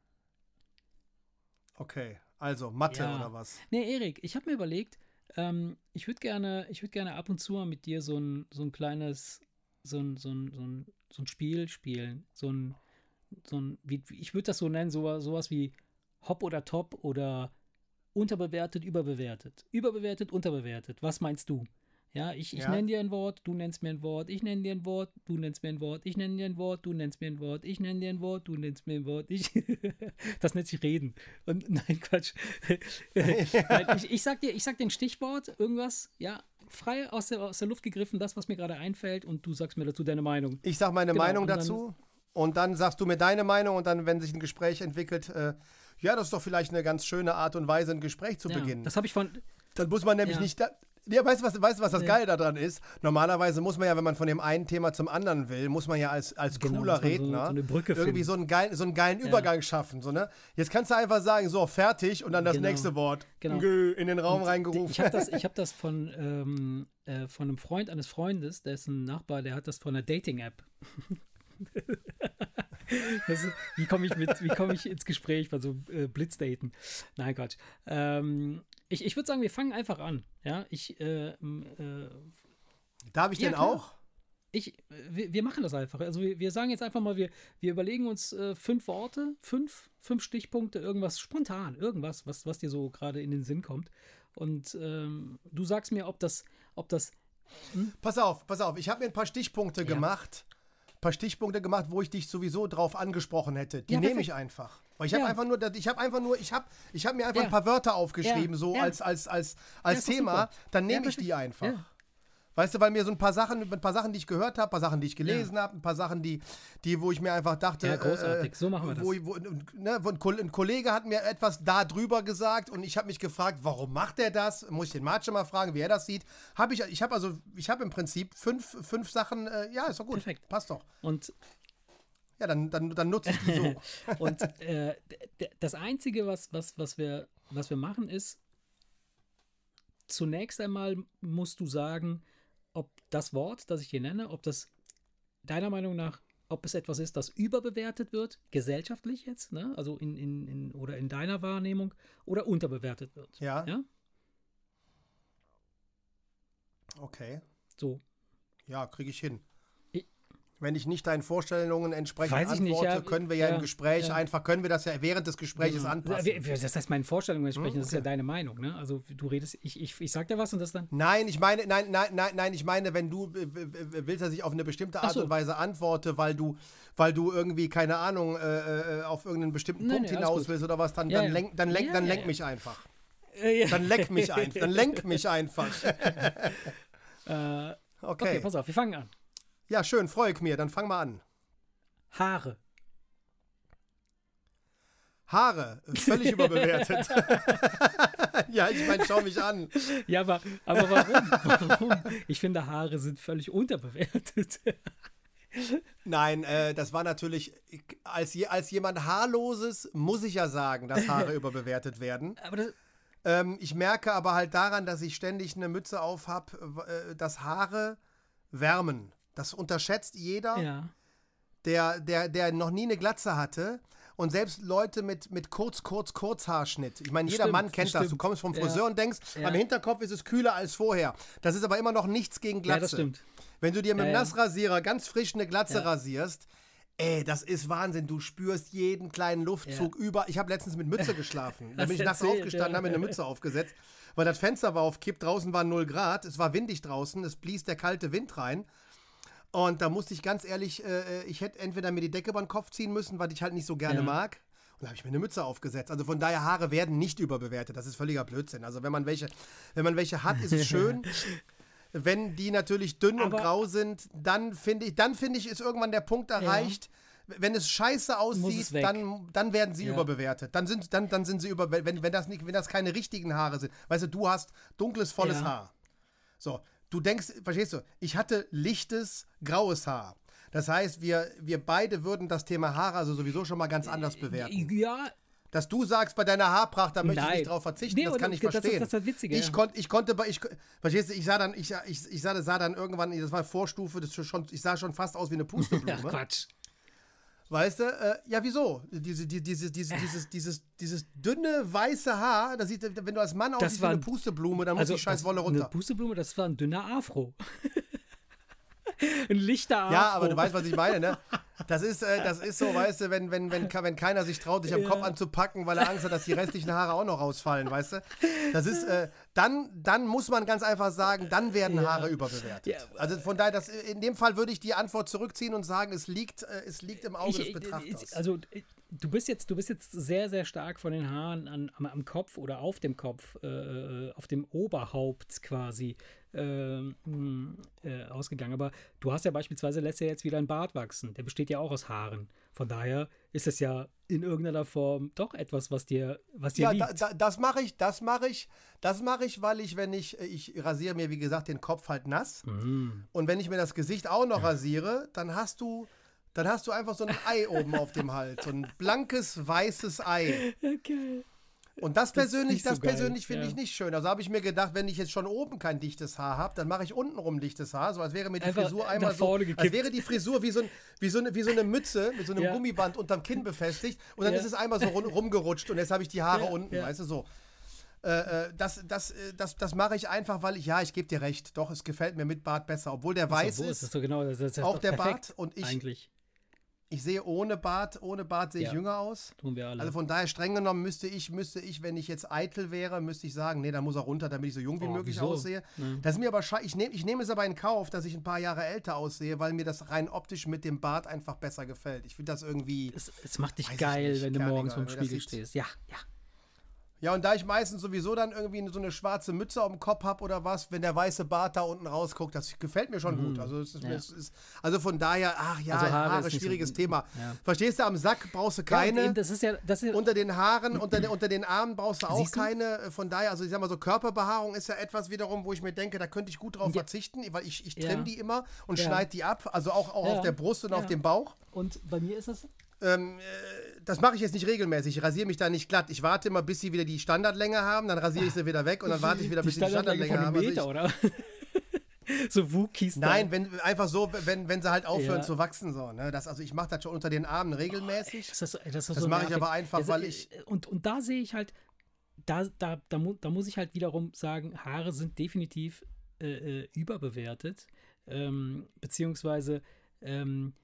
Okay, also Mathe ja. oder was? Nee, Erik, ich habe mir überlegt, ähm, ich würde gerne, würd gerne ab und zu mal mit dir so ein, so ein kleines, so ein, so ein, so ein, so ein Spiel spielen. So ein, so ein wie, ich würde das so nennen, so, sowas wie Hop oder Top oder unterbewertet, überbewertet. Überbewertet, unterbewertet. Was meinst du? Ja, ich, ich ja. nenne dir ein Wort, du nennst mir ein Wort, ich nenne dir ein Wort, du nennst mir ein Wort, ich nenne dir ein Wort, du nennst mir ein Wort, ich nenne dir ein Wort, du nennst mir ein Wort, ich. das nennt sich Reden. Und nein, Quatsch. nein, ich, ich sag dir, ich sag dir ein Stichwort, irgendwas, ja, frei aus der, aus der Luft gegriffen, das, was mir gerade einfällt, und du sagst mir dazu deine Meinung. Ich sag meine genau, Meinung und dazu. und dann sagst du mir deine Meinung und dann, wenn sich ein Gespräch entwickelt, äh, ja, das ist doch vielleicht eine ganz schöne Art und Weise, ein Gespräch zu ja, beginnen. Das habe ich von. Dann muss man nämlich ja. nicht. Da, Ja, weißt du, was, weißt, was das ja. Geile daran ist? Normalerweise muss man ja, wenn man von dem einen Thema zum anderen will, muss man ja als, als genau, cooler Redner so, so irgendwie so einen geilen, so einen geilen ja. Übergang schaffen. So, ne? Jetzt kannst du einfach sagen, so, fertig und dann das genau. nächste Wort genau. in den Raum und reingerufen. Ich habe das, hab das von, ähm, äh, von einem Freund eines Freundes, der ist ein Nachbar, der hat das von einer Dating-App. ist, wie komme ich, komm ich ins Gespräch bei so äh, Blitzdaten? Nein, Quatsch. Ähm, ich ich würde sagen, wir fangen einfach an. Ja, ich. Äh, äh, Darf ich ja, denn klar. auch? Ich, wir, wir, machen das einfach. Also wir, wir, sagen jetzt einfach mal, wir, wir überlegen uns äh, fünf Worte, fünf, fünf Stichpunkte, irgendwas spontan, irgendwas, was, was dir so gerade in den Sinn kommt. Und ähm, du sagst mir, ob das, ob das. Hm? Pass auf, pass auf. Ich habe mir ein paar Stichpunkte ja. gemacht paar Stichpunkte gemacht, wo ich dich sowieso drauf angesprochen hätte. Die ja, nehme ich einfach. Weil ich habe ja. einfach nur, ich habe einfach nur, ich habe, ich habe mir einfach ja. ein paar Wörter aufgeschrieben, so als als als als Thema. Dann nehme ich die einfach. Weißt du, weil mir so ein paar Sachen, ein paar Sachen, die ich gehört habe, ein paar Sachen, die ich gelesen ja. habe, ein paar Sachen, die, die, wo ich mir einfach dachte, ja, großartig, äh, so machen wir das. Wo, wo, ne, wo ein, Kollege hat mir etwas da drüber gesagt und ich habe mich gefragt, warum macht er das? Muss ich den Marche mal fragen, wie er das sieht. Habe ich, ich habe also, ich habe im Prinzip fünf, fünf Sachen, äh, ja, ist doch gut. Perfekt. Passt doch. Und ja, dann, dann, dann nutze ich die so. und äh, das Einzige, was, was, was, wir, was wir machen, ist, zunächst einmal musst du sagen, das Wort, das ich hier nenne, ob das deiner Meinung nach, ob es etwas ist, das überbewertet wird, gesellschaftlich jetzt, ne? also in, in, in oder in deiner Wahrnehmung, oder unterbewertet wird. Ja. ja? Okay. So. Ja, kriege ich hin. Wenn ich nicht deinen Vorstellungen entsprechend Weiß antworte, nicht, ja, können wir ja, ja, im Gespräch ja. einfach, können wir das ja während des Gesprächs anpassen. Das heißt, meine Vorstellungen entsprechen, hm, okay. das ist ja deine Meinung, ne? Also du redest, ich, ich, ich sag dir was und das dann. Nein, ich meine, nein, nein, nein, nein, ich meine, wenn du willst, dass ich auf eine bestimmte Art so. und Weise antworte, weil du, weil du irgendwie, keine Ahnung, äh, äh auf irgendeinen bestimmten nein, Punkt nee, hinaus willst oder was, dann, dann, lenk, dann, lenk, dann lenk mich einfach. Dann leck mich einfach. Dann lenk mich einfach. äh, okay. okay, pass auf, wir fangen an. Ja, schön, freue ich mir. Dann fang mal an. Haare. Haare, völlig überbewertet. ja, ich meine, schau mich an. Ja, aber, aber warum? warum? Ich finde, Haare sind völlig unterbewertet. Nein, äh, das war natürlich, als, als jemand Haarloses muss ich ja sagen, dass Haare überbewertet werden. Ähm, ich merke aber halt daran, dass ich ständig eine Mütze auf habe, äh, dass Haare wärmen. Das unterschätzt jeder, ja. der, der, der noch nie eine Glatze hatte. Und selbst Leute mit, mit kurz, kurz, Kurzhaarschnitt. Ich meine, jeder stimmt, Mann kennt das. das. Du kommst vom Friseur ja. und denkst, ja. am Hinterkopf ist es kühler als vorher. Das ist aber immer noch nichts gegen Glatze. Ja, das stimmt. Wenn du dir mit dem Nassrasierer ganz frisch eine Glatze rasierst, Ey, das ist Wahnsinn. Du spürst jeden kleinen Luftzug ja. über. Ich habe letztens mit Mütze geschlafen. Da bin ich nachts aufgestanden, ja. habe mir eine Mütze aufgesetzt, weil das Fenster war auf Kipp. Draußen war 0 Grad. Es war windig draußen. Es blies der kalte Wind rein. Und da musste ich ganz ehrlich, äh, ich hätte entweder mir die Decke über den Kopf ziehen müssen, weil ich halt nicht so gerne ja. mag. Und da habe ich mir eine Mütze aufgesetzt. Also von daher, Haare werden nicht überbewertet. Das ist völliger Blödsinn. Also wenn man welche, wenn man welche hat, ist es schön. wenn die natürlich dünn Aber und grau sind, dann finde ich, dann finde ich, ist irgendwann der Punkt erreicht. Ja. Wenn es scheiße aussieht, dann, dann werden sie ja. überbewertet. Dann sind, dann, dann sind sie über, wenn, wenn, das nicht, wenn das keine richtigen Haare sind. Weißt du, du hast dunkles, volles. Haar. So, du denkst, verstehst du, ich hatte lichtes, graues Haar. Das heißt, wir, wir beide würden das Thema Haare also sowieso schon mal ganz anders bewerten. Ja. Dass du sagst, bei deiner Haarpracht, da möchte Nein. ich nicht drauf verzichten, nee, das kann ich verstehen. Das ist, das ist das Witzige, ich, konnt, ich konnte, ich, verstehst du, ich sah dann, ich, ich, ich sah, sah dann irgendwann, das war Vorstufe, das schon, ich sah schon fast aus wie eine Pusteblume. Ja, Quatsch. Weißt du? Äh, ja, wieso? Diese, die, diese, diese, dieses, dieses, dieses dünne weiße Haar, das sieht, wenn du als Mann aussiehst wie eine Pusteblume, dann also muss die scheiß Wolle runter. Eine Pusteblume, das war ein dünner Afro. ein lichter Afro. Ja, aber du weißt, was ich meine, ne? Das ist, äh, das ist so, weißt du, wenn, wenn, wenn, wenn keiner sich traut, dich am ja. Kopf anzupacken, weil er Angst hat, dass die restlichen Haare auch noch rausfallen, weißt du? Das ist, äh, dann, dann muss man ganz einfach sagen, dann werden Haare ja. überbewertet. Ja. Also von daher, das, in dem Fall würde ich die Antwort zurückziehen und sagen, es liegt, äh, es liegt im Auge ich, des Betrachters. Also du bist jetzt, du bist jetzt sehr, sehr stark von den Haaren an, am, am Kopf oder auf dem Kopf, äh, äh auf dem Oberhaupt quasi äh, äh, ausgegangen. Aber du hast ja beispielsweise lässt ja jetzt wieder ein Bart wachsen. Der besteht ja auch aus Haaren. Von daher ist es ja in irgendeiner Form doch etwas, was dir, was dir ja, liegt. Da, da, das mache ich, das mache ich, das mache ich, weil ich, wenn ich, ich rasiere mir wie gesagt den Kopf halt nass mm. und wenn ich mir das Gesicht auch noch rasiere, dann hast du dann hast du einfach so ein Ei oben auf dem Hals. So ein blankes, weißes Ei. Okay. Und das persönlich, das, so das persönlich finde ja. ich nicht schön. Also habe ich mir gedacht, wenn ich jetzt schon oben kein dichtes Haar habe, dann mache ich untenrum dichtes Haar, so als wäre mir die Einfach Frisur einmal so, gekippt. als wäre die Frisur wie so, ein, wie, so eine, wie so eine Mütze mit so einem ja. Gummiband unterm Kinn befestigt und dann ja. ist es einmal so rumgerutscht und jetzt habe ich die Haare unten, weißt du so. Äh, äh, das das, äh, das, das mache ich einfach, weil ich, ja, ich gebe dir recht, doch, es gefällt mir mit Bart besser, obwohl der weiß ist. ist. Das so genau, das ist auch der Bart und ich, eigentlich. Ich sehe ohne Bart, ohne Bart sehe ja. ich jünger aus. Tun wir alle. Also von daher streng genommen müsste ich, müsste ich, wenn ich jetzt eitel wäre, müsste ich sagen, nee, da muss er runter, damit ich so jung wie oh, möglich wieso? aussehe. Nee. Das ist mir aber ich nehme ich nehm es aber in Kauf, dass ich ein paar Jahre älter aussehe, weil mir das rein optisch mit dem Bart einfach besser gefällt. Ich finde das irgendwie. Es, es macht dich geil, nicht, wenn du morgens vorm Spiegel stehst. Ja, ja. Ja, und da ich meistens sowieso dann irgendwie so eine schwarze Mütze auf dem Kopf habe oder was, wenn der weiße Bart da unten rausguckt, das gefällt mir schon mhm. gut. Also, ist, ja. ist, also von daher, ach ja, also Haare, Haare schwieriges so, Thema. Ja. Verstehst du, am Sack brauchst du keine. Ja, das ist ja, das ist unter den Haaren, unter, den, unter den Armen brauchst du auch Siehst keine. Du? Von daher, also ich sag mal so, Körperbehaarung ist ja etwas wiederum, wo ich mir denke, da könnte ich gut drauf verzichten, weil ich, ich trimme die immer und schneide die ab. Also auch, auch auf der Brust und auf dem Bauch. Und bei mir ist es ähm, äh, das mache ich jetzt nicht regelmäßig. Ich rasiere mich da nicht glatt. Ich warte immer, bis sie wieder die Standardlänge haben, dann rasiere ich sie wieder weg und dann warte ich wieder, bis sie die Standardlänge haben. Also Meter, oder? so Wookies. Nein, wenn, einfach so, wenn, wenn sie halt aufhören ja. zu wachsen. So, ne? das, also ich mache das schon unter den Armen regelmäßig. Oh, ey, das, das, das so mache ich aber einfach, weil ich. Und, und da sehe ich halt, da, da, da, da muss ich halt wiederum sagen, Haare sind definitiv äh, äh überbewertet. Ähm, beziehungsweise ähm,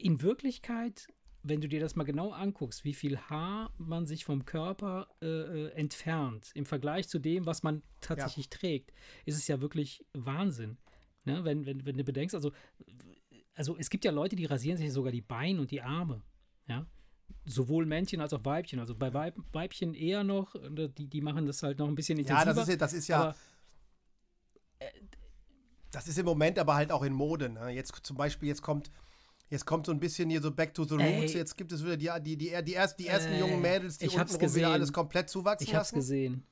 in Wirklichkeit, wenn du dir das mal genau anguckst, wie viel Haar man sich vom Körper äh, äh, entfernt im Vergleich zu dem, was man tatsächlich ja. trägt, ist es ja wirklich Wahnsinn. Ne? Wenn, wenn, wenn du bedenkst, also, also es gibt ja Leute, die rasieren sich sogar die Beine und die Arme. Ja. Sowohl Männchen als auch Weibchen. Also bei Weib, Weibchen eher noch, äh, die, die machen das halt noch ein bisschen intensiver. Ja, das ist, das ist ja. Aber, äh, das ist im Moment aber halt auch in Mode. Ne? Jetzt zum Beispiel, jetzt kommt Jetzt kommt so ein bisschen hier so Back to the Roots. Ey. Jetzt gibt es wieder die, die, die, die, erst, die ersten äh, jungen Mädels, die unten wieder alles komplett zuwachsen Ich hab's lassen. gesehen.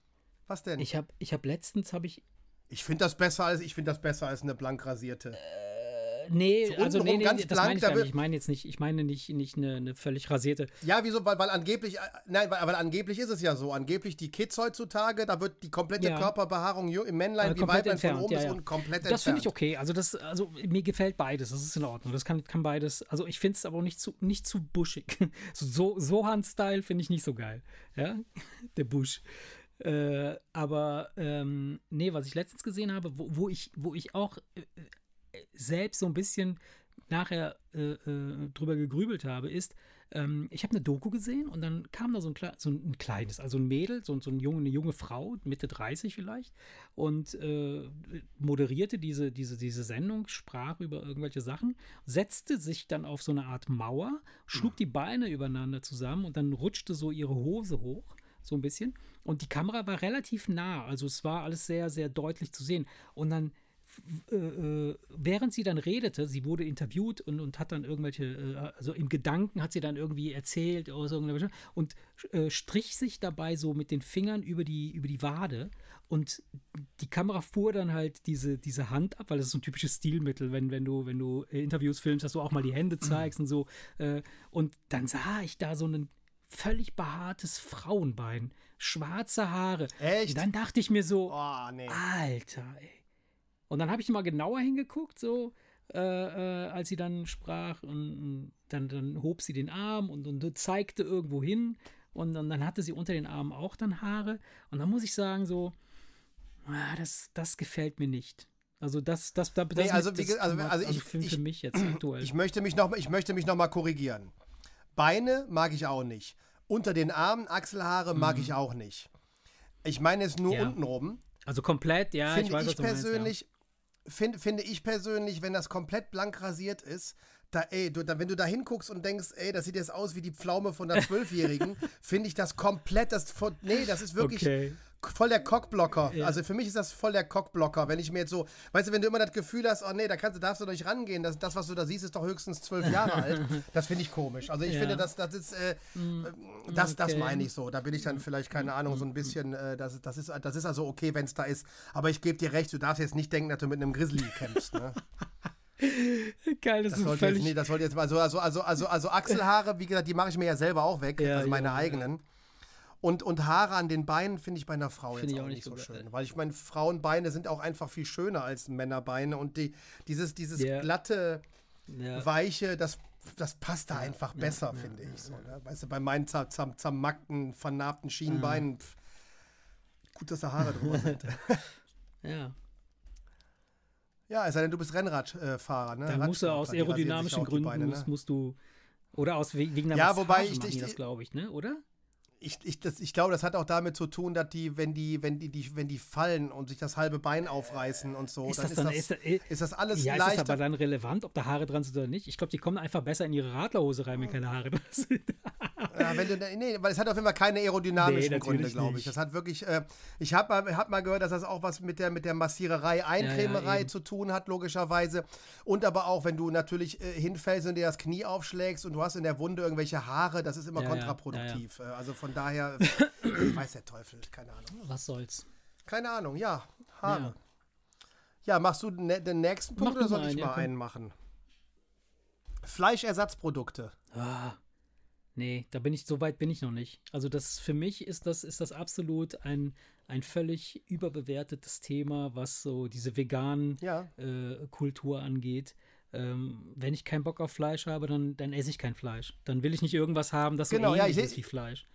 Was denn? Ich hab, ich hab letztens habe ich. Ich finde das besser als ich finde das besser als eine blank rasierte. Äh, nee, so also nee, nee, ganz das blank, meine ich, ich meine jetzt nicht, ich meine nicht, nicht eine, eine völlig rasierte. Ja, wieso? Weil, weil angeblich, äh, nein, weil, weil, angeblich ist es ja so. Angeblich die Kids heutzutage, da wird die komplette ja. Körperbehaarung im Männlein, wie Weiblein entfernt, von oben ja, ja. und komplett entfernt. Das finde ich okay. Also das, also mir gefällt beides. Das ist in Ordnung. Das kann, kann beides. Also ich finde es aber nicht zu, nicht zu buschig. so, so Hand-Style finde ich nicht so geil. Ja, der Busch. Äh, aber ähm, nee, was ich letztens gesehen habe, wo, wo ich, wo ich auch äh, selbst so ein bisschen nachher äh, äh, drüber gegrübelt habe, ist, ähm, ich habe eine Doku gesehen und dann kam da so ein, so ein kleines, also ein Mädel, so, so ein junge, eine junge Frau, Mitte 30 vielleicht, und äh, moderierte diese, diese, diese Sendung, sprach über irgendwelche Sachen, setzte sich dann auf so eine Art Mauer, schlug die Beine übereinander zusammen und dann rutschte so ihre Hose hoch so ein bisschen. Und die Kamera war relativ nah, also es war alles sehr, sehr deutlich zu sehen. Und dann äh, äh, während sie dann redete, sie wurde interviewt und, und hat dann irgendwelche, äh, also im Gedanken hat sie dann irgendwie erzählt oder so, und äh, strich sich dabei so mit den Fingern über die, über die Wade und die Kamera fuhr dann halt diese, diese Hand ab, weil das ist so ein typisches Stilmittel, wenn, wenn du, wenn du Interviews filmst, dass du auch mal die Hände zeigst und so. Äh, und dann sah ich da so ein völlig behaartes Frauenbein, schwarze Haare. Echt? Und dann dachte ich mir so, oh, nee. Alter, ey. Und dann habe ich mal genauer hingeguckt, so, äh, äh, als sie dann sprach und dann, dann hob sie den Arm und, und zeigte irgendwo hin und, und, dann hatte sie unter den Armen auch dann Haare und dann muss ich sagen, so, ah, das, das gefällt mir nicht. Also das, das, das, nee, also, das, also, also, also ich, für, ich, mich jetzt aktuell. Ich möchte mich noch, ich möchte mich noch mal korrigieren. Beine mag ich auch nicht. Unter den Armen Achselhaare mag mhm. ich auch nicht. Ich meine es nur ja. unten rum. Also komplett, ja. Finde ich, ich persönlich, meinst, find, finde ich persönlich, wenn das komplett blank rasiert ist, da, ey, du, da, wenn du da hinguckst und denkst, ey, das sieht jetzt aus wie die Pflaume von der Zwölfjährigen, finde ich das komplett, das, nee, das ist wirklich okay. Voll der Cockblocker. Ja. Also für mich ist das voll der Cockblocker, wenn ich mir jetzt so, weißt du, wenn du immer das Gefühl hast, oh nee, da kannst, darfst du doch nicht rangehen, das, das, was du da siehst, ist doch höchstens zwölf Jahre alt, das finde ich komisch. Also ich ja. finde, das, das ist, äh, mm, das, okay. das meine ich so, da bin ich dann vielleicht, keine Ahnung, so ein bisschen, äh, das, das, ist, das ist also okay, wenn es da ist, aber ich gebe dir recht, du darfst jetzt nicht denken, dass du mit einem Grizzly kämpfst, ne? Geil, das, das ist völlig... Jetzt, nee, das wollte jetzt mal, also, also, also, also, also Achselhaare, wie gesagt, die mache ich mir ja selber auch weg, ja, also meine eigenen. Und, und Haare an den Beinen finde ich bei einer Frau find jetzt auch, auch, nicht so, schön. Geil. Weil ich meine, Frauenbeine sind auch einfach viel schöner als Männerbeine. Und die, dieses, dieses yeah. glatte, yeah. weiche, das, das passt da ja, einfach ja, besser, ja, finde ich. So, ne? Weißt du, bei meinen zermackten, vernarbten Schienenbeinen, pff, gut, dass da Haare drüber sind. ja. Ja, es sei denn, du bist Rennradfahrer. Ne? Dann musst du aus aerodynamischen Gründen Beine, ne? musst, du oder aus wegen der ja, wobei ich, ich, das, glaube ich, ne? Oder? Ich, ich, das, ich glaube, das hat auch damit zu tun, dass die, wenn die, wenn die, die, wenn die fallen und sich das halbe Bein aufreißen und so, ist dann, das dann ist, das, ist, ist das alles ja, leichter. Ist das aber dann relevant, ob da Haare dran sind oder nicht? Ich glaube, die kommen einfach besser in ihre Radlerhose rein, wenn keine Haare dran sind. ja, wenn du, nee, weil es hat auf jeden Fall keine aerodynamischen nee, Gründe, glaube ich. Das hat wirklich, äh, ich habe mal, hab mal gehört, dass das auch was mit der, mit der Massiererei, Eincremerei ja, ja, zu tun hat, logischerweise. Und aber auch, wenn du natürlich äh, hinfällst und dir das Knie aufschlägst und du hast in der Wunde irgendwelche Haare, das ist immer kontraproduktiv. Äh, also von daher Weiß der Teufel, keine Ahnung. Was soll's? Keine Ahnung, ja. Haare. Ja, machst du ne, den nächsten Punkt Mach oder soll ich einen, mal ja, einen machen? Fleischersatzprodukte. Ah. Nee, da bin ich, so weit bin ich noch nicht. Also das für mich ist das, ist das absolut ein, ein völlig überbewertetes Thema, was so diese veganen ja. äh, Kultur angeht. Ähm, wenn ich keinen Bock auf Fleisch habe, dann, dann esse ich kein Fleisch. Dann will ich nicht irgendwas haben, das genau, so ähnlich ja, ist wie Fleisch.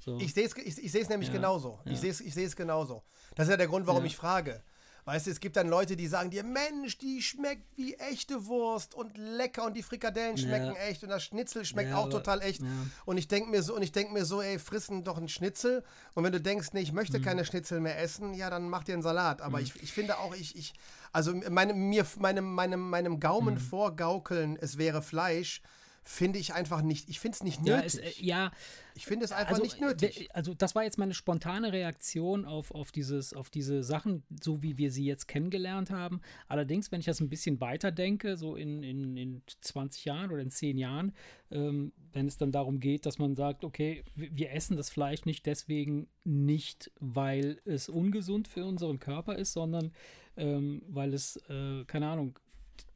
So. Ich sehe es ich, ich nämlich ja. genauso. Ja. Ich sehe es ich genauso. Das ist ja der Grund, warum ich frage. Weißt du, es gibt dann Leute, die sagen dir, Mensch, die schmeckt wie echte Wurst und lecker und die Frikadellen schmecken ja. echt und das Schnitzel schmeckt ja, auch total echt. Ja. Und ich denke mir so, und ich denke mir so, ey, frissen doch einen Schnitzel. Und wenn du denkst, nee, ich möchte mhm. keine Schnitzel mehr essen, ja, dann mach dir einen Salat. Aber mhm. ich, ich finde auch, ich, ich, also meine, mir, meinem, meinem, meinem Gaumen mhm. vorgaukeln, es wäre Fleisch, finde ich einfach nicht, ich finde es nicht nötig. Ja, es, äh, ja ich finde es einfach also, nicht nötig. Also das war jetzt meine spontane Reaktion auf, auf, dieses, auf diese Sachen, so wie wir sie jetzt kennengelernt haben. Allerdings, wenn ich das ein bisschen weiter denke, so in, in, in 20 Jahren oder in 10 Jahren, ähm, wenn es dann darum geht, dass man sagt, okay, wir essen das Fleisch nicht deswegen nicht, weil es ungesund für unseren Körper ist, sondern ähm, weil es, äh, keine Ahnung,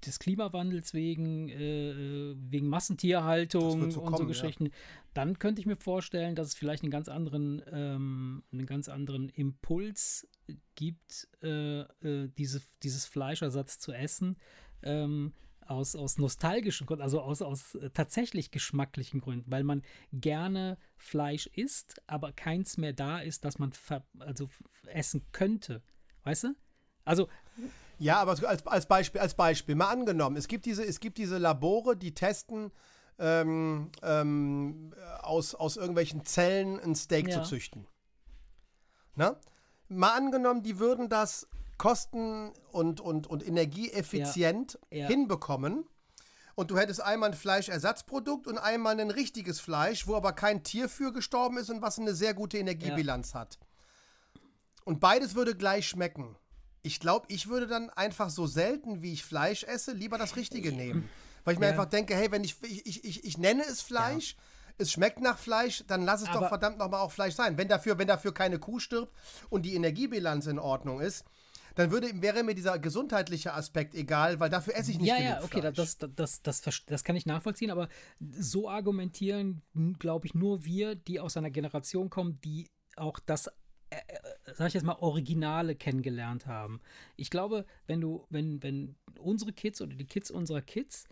des Klimawandels wegen, äh, wegen Massentierhaltung so und kommen, so Geschichten, ja. dann könnte ich mir vorstellen, dass es vielleicht einen ganz anderen, ähm, einen ganz anderen Impuls gibt, äh, äh, diese, dieses Fleischersatz zu essen. Ähm, aus, aus nostalgischen Gründen, also aus, aus äh, tatsächlich geschmacklichen Gründen, weil man gerne Fleisch isst, aber keins mehr da ist, das man also essen könnte. Weißt du? Also ja, aber als, als, Beispiel, als Beispiel, mal angenommen, es gibt diese, es gibt diese Labore, die testen, ähm, ähm, aus, aus irgendwelchen Zellen ein Steak ja. zu züchten. Na? Mal angenommen, die würden das kosten- und, und, und energieeffizient ja. Ja. hinbekommen. Und du hättest einmal ein Fleischersatzprodukt und einmal ein richtiges Fleisch, wo aber kein Tier für gestorben ist und was eine sehr gute Energiebilanz hat. Und beides würde gleich schmecken. Ich glaube, ich würde dann einfach so selten, wie ich Fleisch esse, lieber das Richtige nehmen. Weil ich mir ja. einfach denke, hey, wenn ich, ich, ich, ich nenne es Fleisch, ja. es schmeckt nach Fleisch, dann lass es Aber doch verdammt nochmal auch Fleisch sein. Wenn dafür, wenn dafür keine Kuh stirbt und die Energiebilanz in Ordnung ist, dann würde, wäre mir dieser gesundheitliche Aspekt egal, weil dafür esse ich nicht Ja, ja, okay, das, das, das, das, das kann ich nachvollziehen, aber so argumentieren, glaube ich, nur wir, die aus einer Generation kommen, die auch das sag ich jetzt mal, Originale kennengelernt haben. Ich glaube, wenn du, wenn, wenn unsere Kids oder die Kids unserer Kids,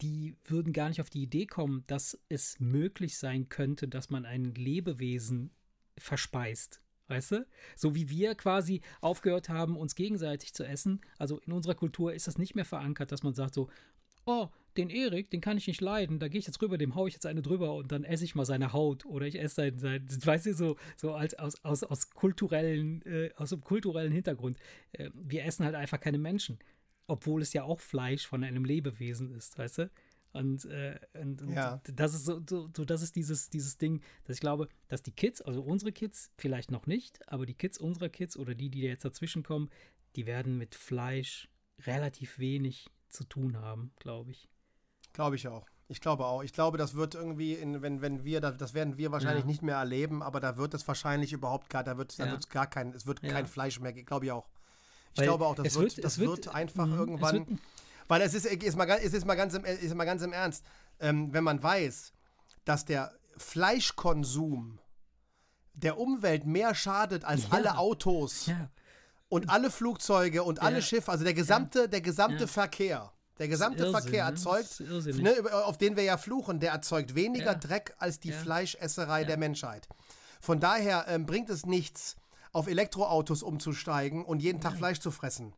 die würden gar nicht auf die Idee kommen, dass es möglich sein könnte, dass man ein Lebewesen verspeist. Weißt du? So wie wir quasi aufgehört haben, uns gegenseitig zu essen. Also in unserer Kultur ist das nicht mehr verankert, dass man sagt so, oh, den Erik, den kann ich nicht leiden, da gehe ich jetzt rüber, dem haue ich jetzt eine drüber und dann esse ich mal seine Haut oder ich esse sein, sein weißt du, so, so als aus, aus, aus kulturellen, äh, aus einem kulturellen Hintergrund. Äh, wir essen halt einfach keine Menschen, obwohl es ja auch Fleisch von einem Lebewesen ist, weißt du? Und, äh, und, und Ja. das ist so, so, so, das ist dieses, dieses Ding, dass ich glaube, dass die Kids, also unsere Kids, vielleicht noch nicht, aber die Kids unserer Kids oder die, die jetzt dazwischen kommen, die werden mit Fleisch relativ wenig zu tun haben, glaube ich. Glaube ich auch. Ich glaube auch. Ich glaube, das wird irgendwie, in, wenn, wenn wir, das, werden wir wahrscheinlich Ja. nicht mehr erleben, aber da wird es wahrscheinlich überhaupt gar, da wird da Ja. wird's gar kein, es wird Ja. kein Fleisch mehr, geben, glaube ich auch. Ich Weil glaube auch, das es wird, wird- das es wird, wird- einfach es irgendwann, wird- weil es ist, ist mal, ganz- es ist mal ganz im, ist mal ganz im Ernst, ähm, wenn man weiß, dass der Fleischkonsum der Umwelt mehr schadet als alle Autos Ja, und alle Flugzeuge und alle Ja. Schiffe, also der gesamte, der gesamte. Verkehr, der gesamte Verkehr ne? erzeugt, ne, auf den wir ja fluchen, der erzeugt weniger. Dreck als die. Fleischesserei der Menschheit. Von daher ähm, bringt es nichts, auf Elektroautos umzusteigen und jeden Tag Fleisch zu fressen.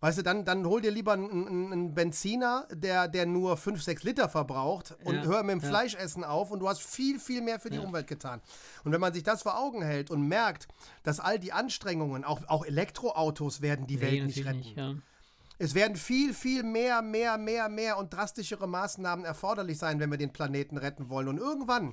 Weißt du, dann, dann hol dir lieber einen, einen- Benziner, der, der nur 5, 6 Liter verbraucht und Ja, hör mit dem ja. Fleischessen auf und du hast viel, viel mehr für die Ja. Umwelt getan. Und wenn man sich das vor Augen hält und merkt, dass all die Anstrengungen, auch, auch Elektroautos werden die Welt nee, nicht retten. natürlich ja. Es werden viel, viel mehr, mehr, mehr, mehr und drastischere Maßnahmen erforderlich sein, wenn wir den Planeten retten wollen. Und irgendwann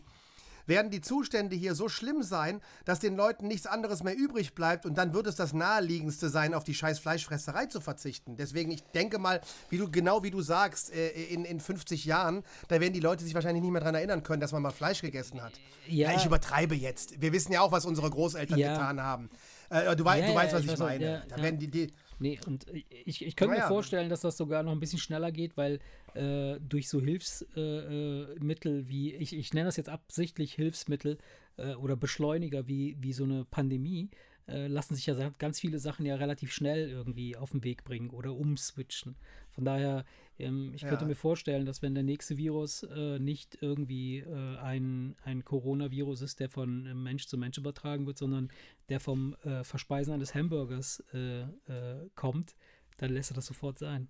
werden die Zustände hier so schlimm sein, dass den Leuten nichts anderes mehr übrig bleibt und dann wird es das naheliegendste sein, auf die scheiß Fleischfresserei zu verzichten. Deswegen, ich denke mal, wie du, genau wie du sagst, äh, in, in 50 Jahren, da werden die Leute sich wahrscheinlich nicht mehr daran erinnern können, dass man mal Fleisch gegessen hat. Ja. ich übertreibe jetzt. Wir wissen ja auch, was unsere Großeltern Ja. getan haben. Äh, du, wei Ja, du ja, weißt, was ich ich, meine. ja, da ja. werden die, die Nee, und ich, ich könnte Naja. mir vorstellen, dass das sogar noch ein bisschen schneller geht, weil äh, durch so Hilfsmittel äh, Mittel wie, ich, ich nenne das jetzt absichtlich Hilfsmittel äh, oder Beschleuniger wie, wie so eine Pandemie, äh, lassen sich ja ganz viele Sachen ja relativ schnell irgendwie auf den Weg bringen oder umswitchen. Von daher, ähm, ich könnte Ja. mir vorstellen, dass wenn der nächste Virus äh, nicht irgendwie äh, ein, ein Coronavirus ist, der von äh, Mensch zu Mensch übertragen wird, sondern der vom äh, Verspeisen eines Hamburgers äh, äh, kommt, dann lässt er das sofort sein.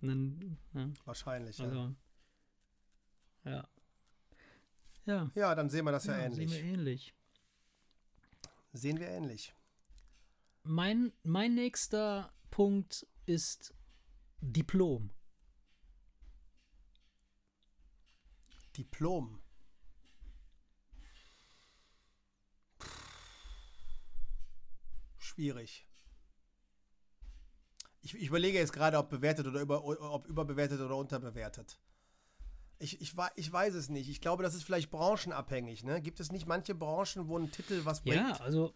Dann, ja, wahrscheinlich. Ja. also, ja. Ja, ja, dann sehen wir das ja, ja, ähnlich. sehen wir ähnlich. Sehen wir ähnlich. Mein, mein nächster Punkt ist Diplom. Diplom. Schwierig. Ich, ich überlege jetzt gerade, ob bewertet oder über, ob überbewertet oder unterbewertet. Ich, ich, ich weiß es nicht. Ich glaube, das ist vielleicht branchenabhängig. Ne? Gibt es nicht manche Branchen, wo ein Titel was bringt? Ja, also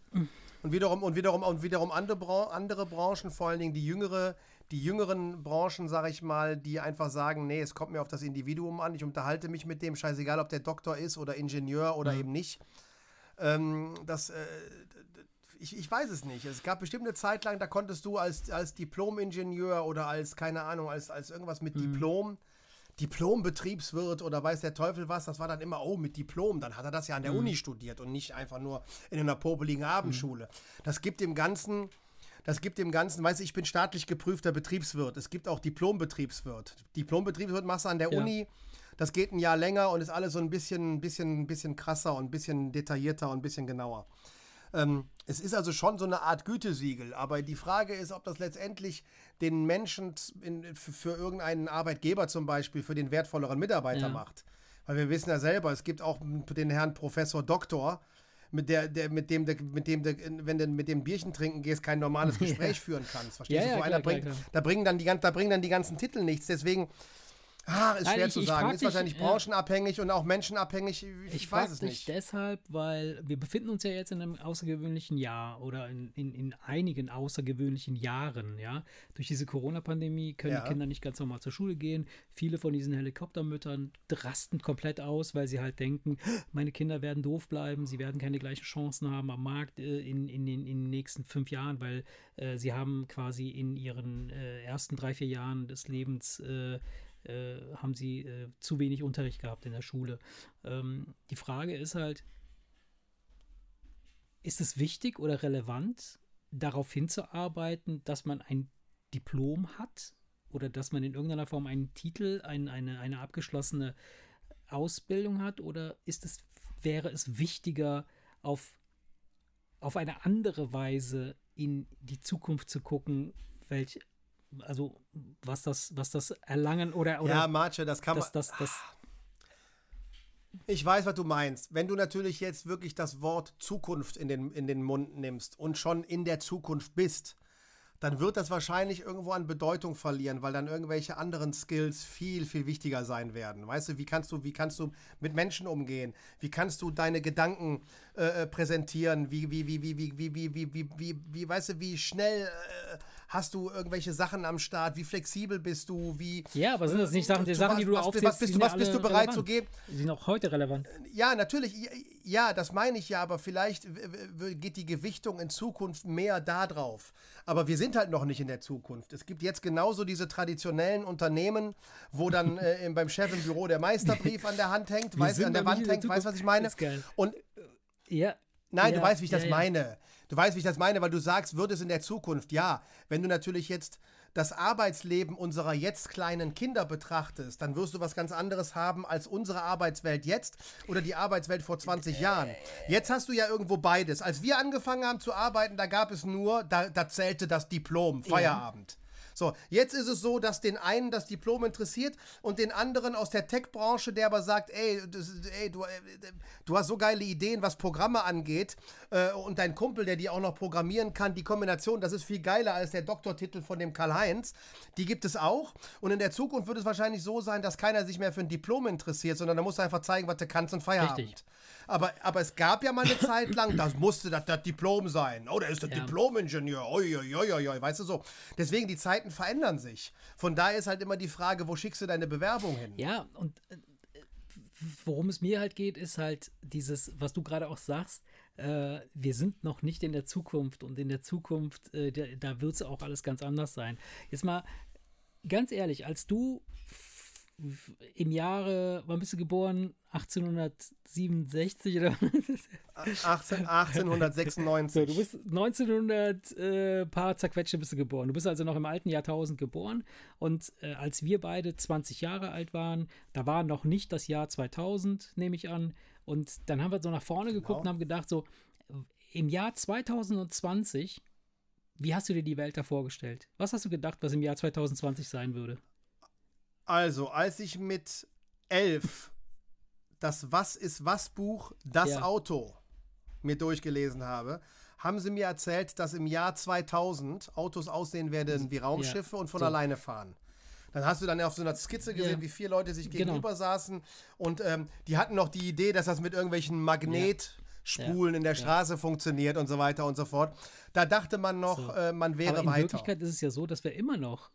Und wiederum, und wiederum, und wiederum andere, Bran andere Branchen, vor allen Dingen die jüngere, die jüngeren Branchen, sag ich mal, die einfach sagen, nee, es kommt mir auf das Individuum an, ich unterhalte mich mit dem, scheißegal, ob der Doktor ist oder Ingenieur oder eben nicht. Ähm, das, äh, ich, ich weiß es nicht. Es gab bestimmt eine Zeit lang, da konntest du als, als Diplom-Ingenieur oder als, keine Ahnung, als, als irgendwas mit Diplom, Diplom-Betriebswirt oder weiß der Teufel was, das war dann immer, oh, mit Diplom, dann hat er das ja an der Uni studiert und nicht einfach nur in einer popeligen Abendschule. Das gibt dem Ganzen, das gibt dem Ganzen, weißt du, ich bin staatlich geprüfter Betriebswirt. Es gibt auch Diplombetriebswirt. Diplombetriebswirt machst du an der Ja. Uni, das geht ein Jahr länger und ist alles so ein bisschen, bisschen, bisschen krasser und ein bisschen detaillierter und ein bisschen genauer. Ähm, es ist also schon so eine Art Gütesiegel, aber die Frage ist, ob das letztendlich den Menschen in, für, irgendeinen Arbeitgeber zum Beispiel, für den wertvolleren Mitarbeiter Ja. macht. Weil wir wissen ja selber, es gibt auch den Herrn Professor Doktor, mit, der, der, mit dem, der, mit dem der, wenn du mit dem Bierchen trinken gehst, kein normales Gespräch führen kannst. Verstehst Ja, du? ja, so klar, einer klar, bringt, klar. Da, bringen dann die, gan- da bringen dann die ganzen Titel nichts. Deswegen, ah, ist Nein, schwer ich- zu ich sagen. Ist dich, wahrscheinlich branchenabhängig und auch menschenabhängig. Ich, Ich, weiß es nicht. deshalb, weil wir befinden uns ja jetzt in einem außergewöhnlichen Jahr oder in, in, in einigen außergewöhnlichen Jahren, ja. Durch diese Corona-Pandemie können Ja. die Kinder nicht ganz normal zur Schule gehen. Viele von diesen Helikoptermüttern rasten komplett aus, weil sie halt denken, meine Kinder werden doof bleiben, sie werden keine gleichen Chancen haben am Markt äh, in, in, den, in den nächsten fünf Jahren, weil äh, sie haben quasi in ihren äh, ersten drei, vier Jahren des Lebens äh, haben sie äh, zu wenig Unterricht gehabt in der Schule. Ähm, die Frage ist halt, ist es wichtig oder relevant, darauf hinzuarbeiten, dass man ein Diplom hat oder dass man in irgendeiner Form einen Titel, ein, eine, eine abgeschlossene Ausbildung hat? Oder ist es, wäre es wichtiger, auf, auf eine andere Weise in die Zukunft zu gucken, welche, also was das, was das Erlangen oder, oder ja, Marce, das kann man. Das, das, das, ich weiß, was du meinst. Wenn du natürlich jetzt wirklich das Wort Zukunft in den, in den Mund nimmst und schon in der Zukunft bist, dann wird das wahrscheinlich irgendwo an Bedeutung verlieren, weil dann irgendwelche anderen Skills viel, viel wichtiger sein werden. Weißt du, wie kannst du, wie kannst du mit Menschen umgehen? Wie kannst du deine Gedanken äh, präsentieren? Wie, wie, wie, wie, wie, wie, wie, wie, wie, wie, wie, weißt du, wie schnell äh, Hast du irgendwelche Sachen am Start? Wie flexibel bist du? Wie, ja, aber sind das nicht Sachen, die Sachen, die du was, aufzählst, was bist du, was bist du bereit relevant. zu geben? Die sind auch heute relevant. Ja, natürlich. Ja, das meine ich ja, aber vielleicht geht die Gewichtung in Zukunft mehr da drauf. Aber wir sind halt noch nicht in der Zukunft. Es gibt jetzt genauso diese traditionellen Unternehmen, wo dann äh, beim Chef im Büro der Meisterbrief an der Hand hängt, weiß, an der Wand hängt, weißt du, was ich meine? Das ist geil. Und ja. Nein, ja, du weißt, wie ich das ja, meine. Du weißt, wie ich das meine, weil du sagst, wird es in der Zukunft. Ja, wenn du natürlich jetzt das Arbeitsleben unserer jetzt kleinen Kinder betrachtest, dann wirst du was ganz anderes haben als unsere Arbeitswelt jetzt oder die Arbeitswelt vor 20 Jahren. Jetzt hast du ja irgendwo beides. Als wir angefangen haben zu arbeiten, da gab es nur, da, da zählte das Diplom, Feierabend. So, jetzt ist es so, dass den einen das Diplom interessiert und den anderen aus der Tech-Branche, der aber sagt, ey, ey du, äh, du, hast so geile Ideen, was Programme angeht äh, und dein Kumpel, der die auch noch programmieren kann, die Kombination, das ist viel geiler als der Doktortitel von dem Karl-Heinz. Die gibt es auch und in der Zukunft wird es wahrscheinlich so sein, dass keiner sich mehr für ein Diplom interessiert, sondern da musst du einfach zeigen, was du kannst und Feierabend. Richtig. Aber, aber es gab ja mal eine Zeit lang, das musste das, das Diplom sein. Oh, der ist der ja. Diplom-Ingenieur. Weißt du so. Deswegen, die Zeiten verändern sich. Von daher ist halt immer die Frage, wo schickst du deine Bewerbung hin? Ja, und äh, worum es mir halt geht, ist halt dieses, was du gerade auch sagst, äh, wir sind noch nicht in der Zukunft und in der Zukunft, äh, da, da wird es auch alles ganz anders sein. Jetzt mal ganz ehrlich, als du im Jahre, wann bist du geboren? 1867 oder? 18, 1896. So, du bist 1900 äh, paar zerquetschte bist du geboren. Du bist also noch im alten Jahrtausend geboren und äh, als wir beide 20 Jahre alt waren, da war noch nicht das Jahr 2000, nehme ich an. Und dann haben wir so nach vorne geguckt genau. und haben gedacht so, im Jahr 2020, wie hast du dir die Welt da vorgestellt? Was hast du gedacht, was im Jahr 2020 sein würde? Also, als ich mit elf das Was ist was Buch Das ja. Auto mir durchgelesen habe, haben sie mir erzählt, dass im Jahr 2000 Autos aussehen werden wie Raumschiffe ja. und von so. alleine fahren. Dann hast du dann auf so einer Skizze gesehen, ja. wie vier Leute sich genau. gegenüber saßen und ähm, die hatten noch die Idee, dass das mit irgendwelchen Magnetspulen in der Straße funktioniert und so weiter und so fort. Da dachte man noch, so. äh, man wäre Aber in weiter. In Wirklichkeit ist es ja so, dass wir immer noch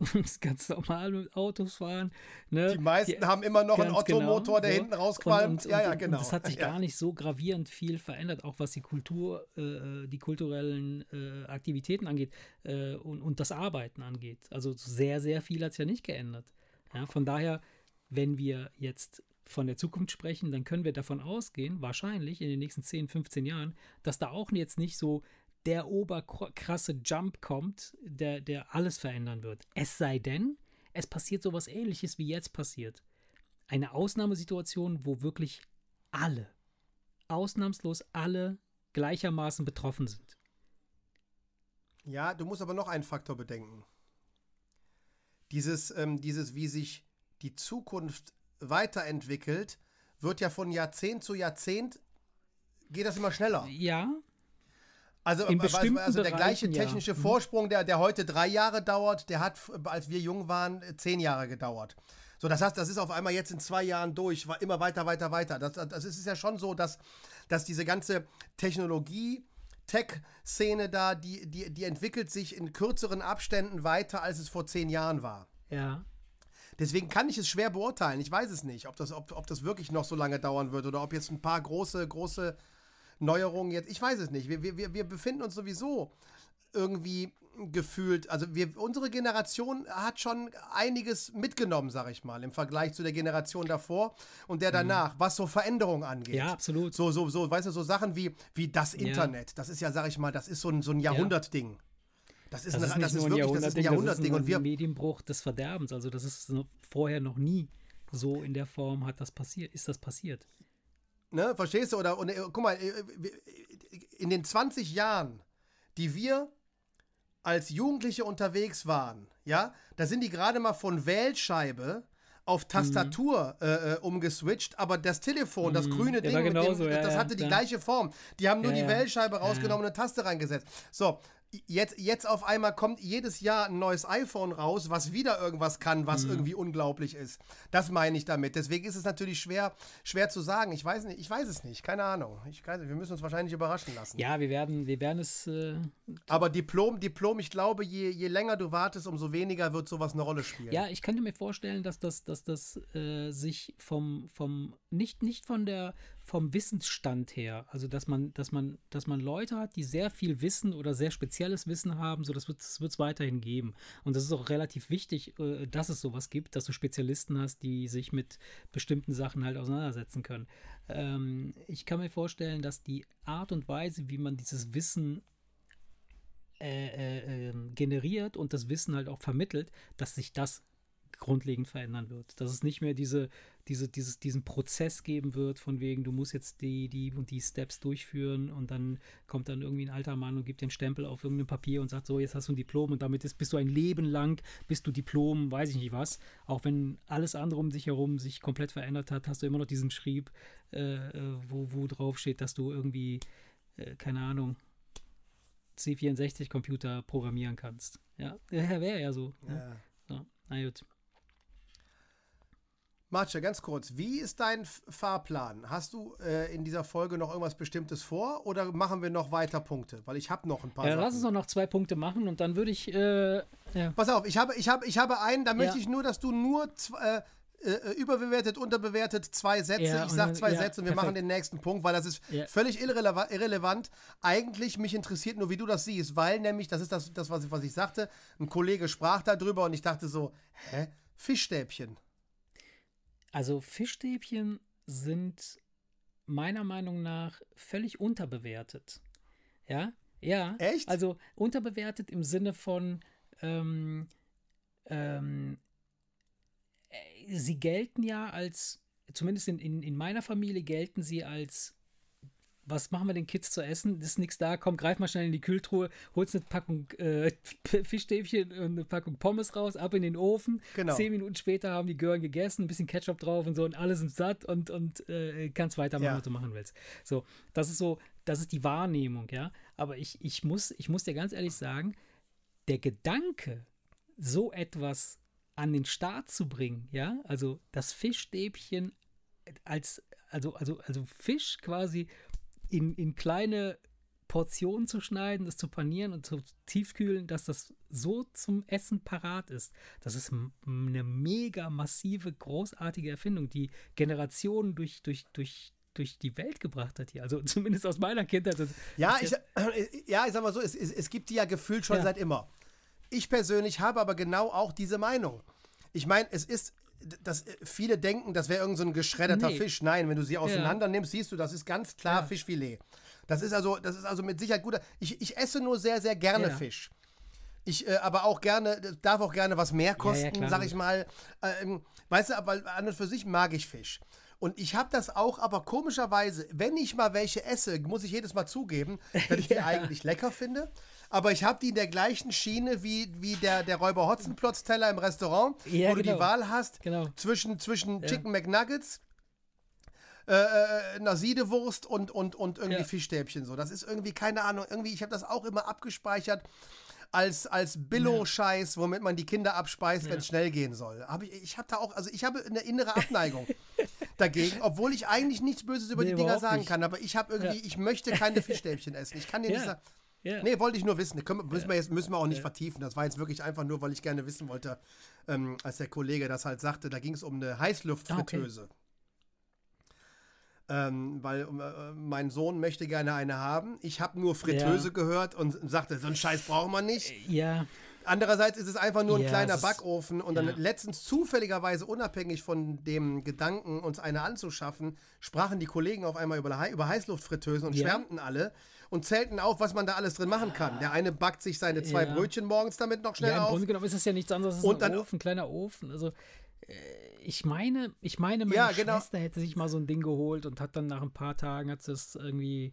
ganz normal mit Autos fahren. Ne? Die meisten die, haben immer noch einen Ottomotor, genau, der so. hinten rausqualmt. Und, und, ja, ja, genau. Und das hat sich ja. gar nicht so gravierend viel verändert, auch was die Kultur, äh, die kulturellen äh, Aktivitäten angeht äh, und, und das Arbeiten angeht. Also sehr, sehr viel hat es ja nicht geändert. Ja, von daher, wenn wir jetzt von der Zukunft sprechen, dann können wir davon ausgehen, wahrscheinlich in den nächsten 10, 15 Jahren, dass da auch jetzt nicht so der oberkrasse Jump kommt, der, der alles verändern wird. Es sei denn, es passiert sowas ähnliches wie jetzt passiert. Eine Ausnahmesituation, wo wirklich alle, ausnahmslos alle gleichermaßen betroffen sind. Ja, du musst aber noch einen Faktor bedenken. Dieses, ähm, dieses, wie sich die Zukunft weiterentwickelt, wird ja von Jahrzehnt zu Jahrzehnt, geht das immer schneller. Ja, also, in also, also der gleiche technische ja. Mhm. Vorsprung, der, der heute drei Jahre dauert, der hat, als wir jung waren, zehn Jahre gedauert. So, das heißt, das ist auf einmal jetzt in zwei Jahren durch, war immer weiter, weiter, weiter. Das, das ist ja schon so, dass, dass diese ganze Technologie, Tech-Szene da, die, die, die entwickelt sich in kürzeren Abständen weiter, als es vor zehn Jahren war. Ja. Deswegen kann ich es schwer beurteilen. Ich weiß es nicht, ob das, ob, ob das wirklich noch so lange dauern wird oder ob jetzt ein paar große, große Neuerungen jetzt, ich weiß es nicht. Wir, wir, wir befinden uns sowieso irgendwie gefühlt, also wir, unsere Generation hat schon einiges mitgenommen, sag ich mal, im Vergleich zu der Generation davor und der mhm. danach, mhm. was so Veränderungen angeht. Ja, absolut. So, so, so, weißt du, so Sachen wie, wie das Internet, ja. das ist ja, sag ich mal, das ist so ein, so ein Jahrhundertding. Das ist, das eine, ist das ist wirklich, Jahrhundert das ist ein Jahrhundertding. Das ist ein Medienbruch des Verderbens. Also das ist vorher noch nie so in der Form hat das passiert, ist das passiert. Ne, verstehst du? Oder, und, äh, guck mal, äh, in den 20 Jahren, die wir als Jugendliche unterwegs waren, ja, da sind die gerade mal von Wählscheibe auf Tastatur mhm. äh, äh umgeswitcht, aber das Telefon, das mhm. grüne Ding, genauso, dem, ja, das hatte ja, die gleiche Form. Die haben nur die Wählscheibe rausgenommen und eine Taste reingesetzt. So, jetzt, jetzt auf einmal kommt jedes Jahr ein neues iPhone raus, was wieder irgendwas kann, was mhm. irgendwie unglaublich ist. Das meine ich damit. Deswegen ist es natürlich schwer, schwer zu sagen. Ich weiß nicht, ich weiß es nicht, keine Ahnung. Ich, wir müssen uns wahrscheinlich überraschen lassen. Ja, wir werden, wir werden es. Äh, Aber Diplom, Diplom, ich glaube, je, je länger du wartest, umso weniger wird sowas eine Rolle spielen. Ja, ich könnte mir vorstellen, dass das, dass das äh, sich vom, vom nicht, nicht von der vom Wissensstand her. Also, dass man, dass man, dass man Leute hat, die sehr viel Wissen oder sehr spezielles Wissen haben, so das wird es weiterhin geben. Und das ist auch relativ wichtig, äh, dass es sowas gibt, dass du Spezialisten hast, die sich mit bestimmten Sachen halt auseinandersetzen können. Ähm, ich kann mir vorstellen, dass die Art und Weise, wie man dieses Wissen äh, äh, ähm, generiert und das Wissen halt auch vermittelt, dass sich das grundlegend verändern wird. Dass es nicht mehr diese, diese, dieses, diesen Prozess geben wird, von wegen, du musst jetzt die, die und die Steps durchführen und dann kommt dann irgendwie ein alter Mann und gibt den Stempel auf irgendein Papier und sagt, so, jetzt hast du ein Diplom und damit ist, bist du ein Leben lang, bist du Diplom, weiß ich nicht was. Auch wenn alles andere um dich herum sich komplett verändert hat, hast du immer noch diesen Schrieb, äh, äh wo, wo drauf steht, dass du irgendwie, äh, keine Ahnung, C64-Computer programmieren kannst. Ja, wäre ja so. Ja. ja. So, na gut. Marce, ganz kurz, wie ist dein Fahrplan? Hast du äh, in dieser Folge noch irgendwas Bestimmtes vor oder machen wir noch weiter Punkte? Weil ich habe noch ein paar. Ja, lass uns doch noch zwei Punkte machen und dann würde ich. Äh, ja. Pass auf, ich habe, ich, habe, ich habe einen, da möchte ja. ich nur, dass du nur zwei, äh, äh, überbewertet, unterbewertet, zwei Sätze. Ja, ich sage zwei Sätze und wir perfekt. machen den nächsten Punkt, weil das ist völlig irreleva irrelevant. Eigentlich, mich interessiert nur, wie du das siehst, weil nämlich, das ist das, das was, ich, was ich sagte, ein Kollege sprach darüber und ich dachte so, hä? Fischstäbchen. Also Fischstäbchen sind meiner Meinung nach völlig unterbewertet. Ja, ja. Echt? Also unterbewertet im Sinne von, ähm, ähm, äh, sie gelten ja als, zumindest in, in, in meiner Familie gelten sie als was machen wir den Kids zu essen? Das ist nichts da, komm, greif mal schnell in die Kühltruhe, holst eine Packung äh, Fischstäbchen und eine Packung Pommes raus, ab in den Ofen. Genau. Zehn Minuten später haben die Gören gegessen, ein bisschen Ketchup drauf und so und alle sind satt und, und äh, kannst weitermachen, ja. was du machen willst. So, das ist so, das ist die Wahrnehmung, ja. Aber ich, ich, muss, ich muss dir ganz ehrlich sagen, der Gedanke, so etwas an den Start zu bringen, ja, also das Fischstäbchen als, also, also, also Fisch quasi in, in kleine Portionen zu schneiden, das zu panieren und zu tiefkühlen, dass das so zum Essen parat ist. Das ist eine mega massive, großartige Erfindung, die Generationen durch, durch, durch, durch die Welt gebracht hat hier. Also zumindest aus meiner Kindheit. Ja, ich, ja, ich sag mal so, es, es, es gibt die ja gefühlt schon ja. seit immer. Ich persönlich habe aber genau auch diese Meinung. Ich meine, es ist das, äh, viele denken, das wäre irgendein so ein geschredderter nee. Fisch. Nein, wenn du sie auseinander ja. nimmst, siehst du, das ist ganz klar ja. Fischfilet. Das ist also, das ist also mit Sicherheit guter. Ich, ich esse nur sehr, sehr gerne ja. Fisch. Ich äh, aber auch gerne, darf auch gerne was mehr kosten, ja, ja, sag ich mal. Ähm, weißt du, aber an und für sich mag ich Fisch. Und ich habe das auch, aber komischerweise, wenn ich mal welche esse, muss ich jedes Mal zugeben, dass ich die eigentlich lecker finde aber ich habe die in der gleichen Schiene wie, wie der, der Räuber Hotzenplotz-Teller im Restaurant, ja, wo genau. du die genau. Wahl hast genau. zwischen, zwischen ja. Chicken McNuggets, äh, äh, einer Siedewurst und, und, und irgendwie ja. Fischstäbchen. So. Das ist irgendwie, keine Ahnung, irgendwie, ich habe das auch immer abgespeichert als, als Billo-Scheiß, womit man die Kinder abspeist, ja. wenn es schnell gehen soll. Hab ich ich habe da auch, also ich habe eine innere Abneigung dagegen, obwohl ich eigentlich nichts Böses über nee, die Dinger sagen nicht. kann, aber ich habe irgendwie, ja. ich möchte keine Fischstäbchen essen. Ich kann dir nicht sagen. Ja. Nee, wollte ich nur wissen. Können, müssen, wir jetzt, müssen wir auch nicht ja. vertiefen. Das war jetzt wirklich einfach nur, weil ich gerne wissen wollte, ähm, als der Kollege das halt sagte, da ging es um eine Heißluftfritteuse. Okay. Ähm, weil äh, mein Sohn möchte gerne eine haben. Ich habe nur Fritteuse ja. gehört und sagte, so einen Scheiß braucht man nicht. Ja. Andererseits ist es einfach nur ein ja, kleiner Backofen und dann ja. letztens zufälligerweise unabhängig von dem Gedanken, uns eine anzuschaffen, sprachen die Kollegen auf einmal über, über Heißluftfritteusen und ja. schwärmten alle und zählten auf, was man da alles drin machen kann. Der eine backt sich seine zwei. Brötchen morgens damit noch schnell ja, im auf. Im Grunde genommen ist es ja nichts anderes als und ein Ofen, ein kleiner Ofen. Also äh, ich meine, ich meine, meine ja, genau. Schwester hätte sich mal so ein Ding geholt und hat dann nach ein paar Tagen hat es irgendwie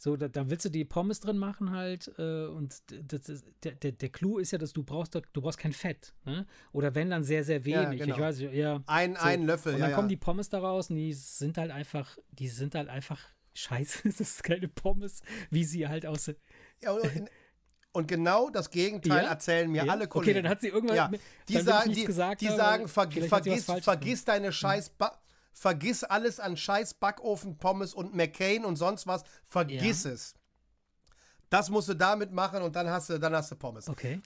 So, da, da, willst du die Pommes drin machen halt äh, und das, das, der, der, der Clou ist ja, dass du brauchst, du brauchst kein Fett. Ne? Oder wenn dann sehr, sehr wenig. Ja, genau. Ich weiß ja. Ein, so. ein Löffel, Und dann ja, kommen die Pommes daraus und die sind halt einfach, die sind halt einfach scheiße. das ist keine Pommes, wie sie halt aussehen. Ja, und, und genau das Gegenteil ja? erzählen mir ja? alle Kollegen. Okay, dann hat sie irgendwann. Ja. Die sagen, die, gesagt die sagen ver vergiss, vergiss deine scheiß ba Vergiss alles an scheiß Backofen, Pommes und McCain und sonst was. Vergiss es. Das musst du damit machen und dann hast du, dann hast du Pommes. Okay.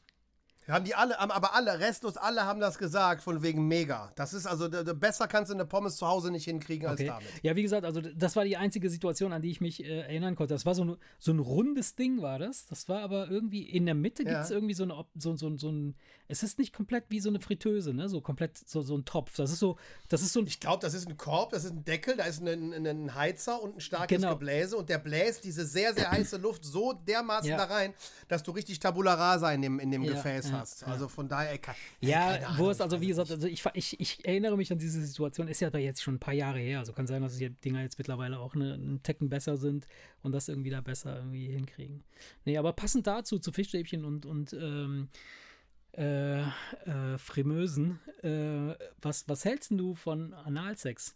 Haben die alle, aber alle, restlos alle haben das gesagt, von wegen mega. Das ist also, besser kannst du eine Pommes zu Hause nicht hinkriegen okay. als damit. Ja, wie gesagt, also das war die einzige Situation, an die ich mich äh, erinnern konnte. Das war so ein, so ein rundes Ding, war das. Das war aber irgendwie, in der Mitte gibt es ja. irgendwie so, eine, so, so, so ein, es ist nicht komplett wie so eine Fritteuse, ne? So komplett, so, so ein Topf. Das ist so, das ist so ein. Ich glaube, das ist ein Korb, das ist ein Deckel, da ist ein, ein Heizer und ein starkes genau. Gebläse und der bläst diese sehr, sehr heiße Luft so dermaßen ja. da rein, dass du richtig Tabula rasa in dem, in dem ja, Gefäß hast. Also von daher, kann, ja, wo es also wie gesagt, also ich, ich, ich erinnere mich an diese Situation, ist ja aber jetzt schon ein paar Jahre her, also kann sein, dass die Dinger jetzt mittlerweile auch eine, einen Tecken besser sind und das irgendwie da besser irgendwie hinkriegen. Nee, aber passend dazu, zu Fischstäbchen und, und ähm, äh, äh, Frimösen, äh, was, was hältst du von Analsex?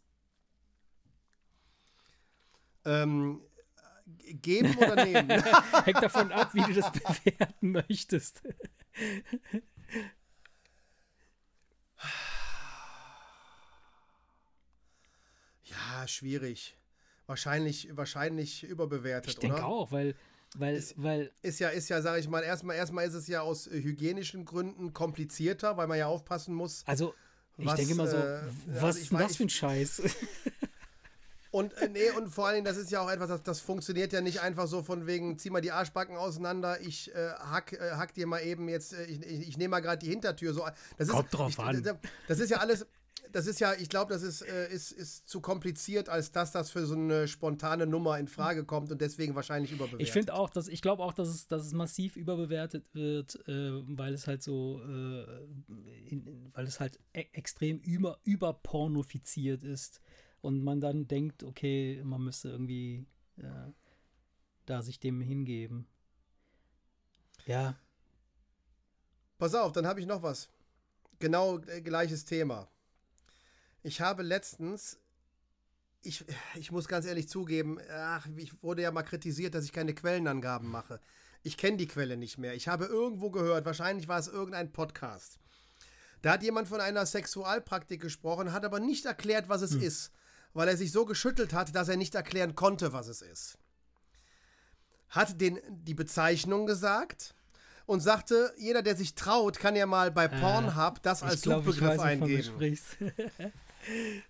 Ähm, geben oder nehmen? Hängt davon ab, wie du das bewerten möchtest. Ja, schwierig. Wahrscheinlich, wahrscheinlich überbewertet, ich denke auch, weil, weil, ist, weil. Ist ja, ist ja, sage ich mal, erstmal, erstmal ist es ja aus äh, hygienischen Gründen komplizierter, weil man ja aufpassen muss. Also, ich was, denke mal so, äh, was also ist das für ein Scheiß? Und äh, nee, und vor allen Dingen, das ist ja auch etwas, das, das funktioniert ja nicht einfach so von wegen, zieh mal die Arschbacken auseinander, ich äh, hack, äh, hack dir mal eben jetzt, äh, ich, ich, ich nehme mal gerade die Hintertür. So, das Kommt ist, drauf ich, an. Das ist ja alles, das ist ja, ich glaube, das ist, äh, ist, ist zu kompliziert, als dass das für so eine spontane Nummer in Frage kommt und deswegen wahrscheinlich überbewertet. Ich finde auch, dass ich glaube auch, dass es, dass es massiv überbewertet wird, äh, weil es halt so, äh, in, in, weil es halt e extrem über, überpornofiziert ist und man dann denkt, okay, man müsste irgendwie äh, da sich dem hingeben. Ja. Pass auf, dann habe ich noch was. Genau äh, gleiches Thema. Ich habe letztens, ich, ich muss ganz ehrlich zugeben, ach, ich wurde ja mal kritisiert, dass ich keine Quellenangaben mache. Ich kenne die Quelle nicht mehr. Ich habe irgendwo gehört, wahrscheinlich war es irgendein Podcast. Da hat jemand von einer Sexualpraktik gesprochen, hat aber nicht erklärt, was es hm. ist weil er sich so geschüttelt hat, dass er nicht erklären konnte, was es ist. Hat den, die Bezeichnung gesagt und sagte, jeder, der sich traut, kann ja mal bei äh, Pornhub das als glaub, Suchbegriff eingeben.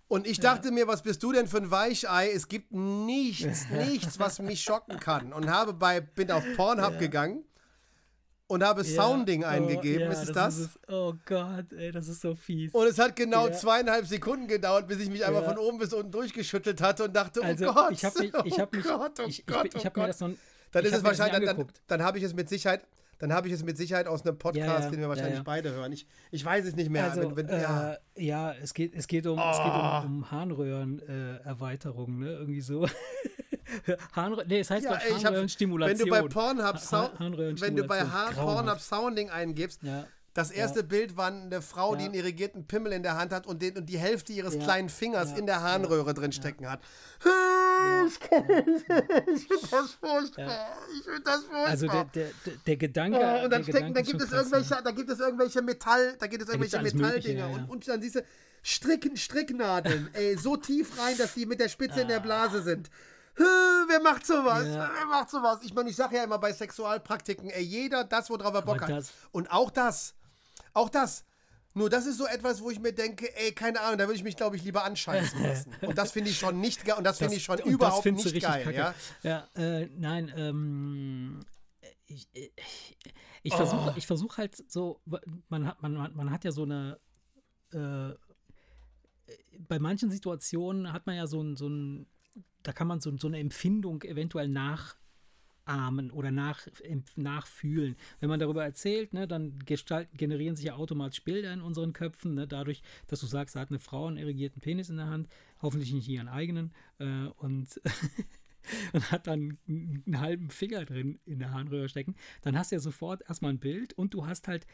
Und ich dachte ja. mir, was bist du denn für ein Weichei? Es gibt nichts, nichts, was mich schocken kann. Und habe bei, bin auf Pornhub ja. gegangen und habe ja, Sounding oh, eingegeben. Ja, ist es das? das? Ist, oh Gott, ey, das ist so fies. Und es hat genau ja. zweieinhalb Sekunden gedauert, bis ich mich einmal von oben bis unten durchgeschüttelt hatte und dachte, oh also, oh Gott, ich habe oh ich hab mich, Gott, oh ich, ich, Gott, ich, ich mir das noch, dann ist es wahrscheinlich, dann, dann, dann habe ich es mit Sicherheit, dann habe ich es mit Sicherheit aus einem Podcast, ja, den wir wahrscheinlich ja, beide hören. Ich, ich weiß es nicht mehr. Also, wenn, wenn, äh, ja. es geht, es geht um, oh. es geht um, oh. um Harnröhrenerweiterung, äh, ne? Irgendwie so. Harnröhren, nee, es heißt ja, Harnröhrenstimulation. Wenn du bei Pornhub, Sound, wenn du bei Pornhub Sounding eingibst, ja. Das erste ja. Bild war eine Frau, ja. die einen irrigierten Pimmel in der Hand hat und, den, und die Hälfte ihres ja. kleinen Fingers in der Harnröhre drin stecken hat. Ich finde das furchtbar. Ich finde das furchtbar. Also der, der, der Gedanke. Oh, und dann, stecken, dann gibt es irgendwelche, da gibt es irgendwelche Metall, da gibt es irgendwelche Metalldinger und, und dann diese Stricken, Stricknadeln, ey, so tief rein, dass die mit der Spitze in der ah. Blase sind. Wer macht sowas? Ja. Wer macht sowas? Ich meine, ich sage ja immer bei Sexualpraktiken, ey, jeder das, worauf er Bock hat. Und auch das, auch das. Nur das ist so etwas, wo ich mir denke, ey, keine Ahnung, da würde ich mich, glaube ich, lieber anscheißen lassen. Und das finde ich schon nicht geil. Und das finde ich schon überhaupt nicht geil. Kacke. Ja, ja äh, nein, ähm, ich, ich, ich versuche oh. versuch halt so, man hat, man, man hat ja so eine, äh, bei manchen Situationen hat man ja so ein, so ein da kann man so, so eine Empfindung eventuell nach nachahmen oder nach, nachfühlen. Wenn man darüber erzählt, ne, dann gestalten, generieren sich ja automatisch Bilder in unseren Köpfen, ne, dadurch, dass du sagst, da hat eine Frau einen irrigierten Penis in der Hand, hoffentlich nicht ihren eigenen. Äh, und und hat dann einen halben Finger drin in der Harnröhre stecken, dann hast du ja sofort erstmal ein Bild und du hast halt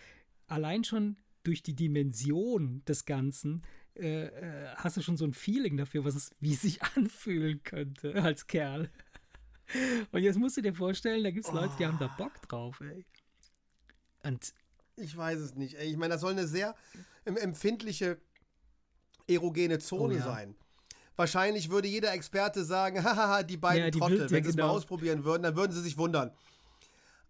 allein schon durch die Dimension des Ganzen äh, äh, hast du schon so ein Feeling dafür, was es, wie es sich anfühlen könnte als Kerl. Und jetzt musst du dir vorstellen, da gibt es Leute, die haben da Bock drauf, ey. Und ich weiß es nicht, ey. Ich meine, das soll eine sehr empfindliche erogene Zone oh, ja. sein. Wahrscheinlich würde jeder Experte sagen, hahaha, die beiden ja, die Trottel, wenn sie es genau. mal ausprobieren würden, dann würden sie sich wundern.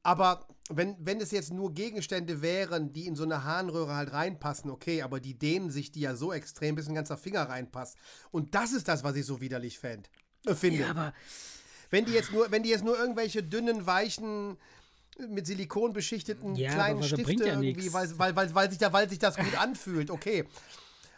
Aber wenn, wenn es jetzt nur Gegenstände wären, die in so eine Harnröhre halt reinpassen, okay, aber die dehnen sich die ja so extrem, bis ein ganzer Finger reinpasst. Und das ist das, was ich so widerlich fänd, äh, finde. Ja, aber wenn die jetzt nur, wenn die jetzt nur irgendwelche dünnen, weichen, mit Silikon beschichteten ja, kleinen Stifte ja irgendwie, weil, weil, weil, weil, sich da, weil sich das gut anfühlt, okay.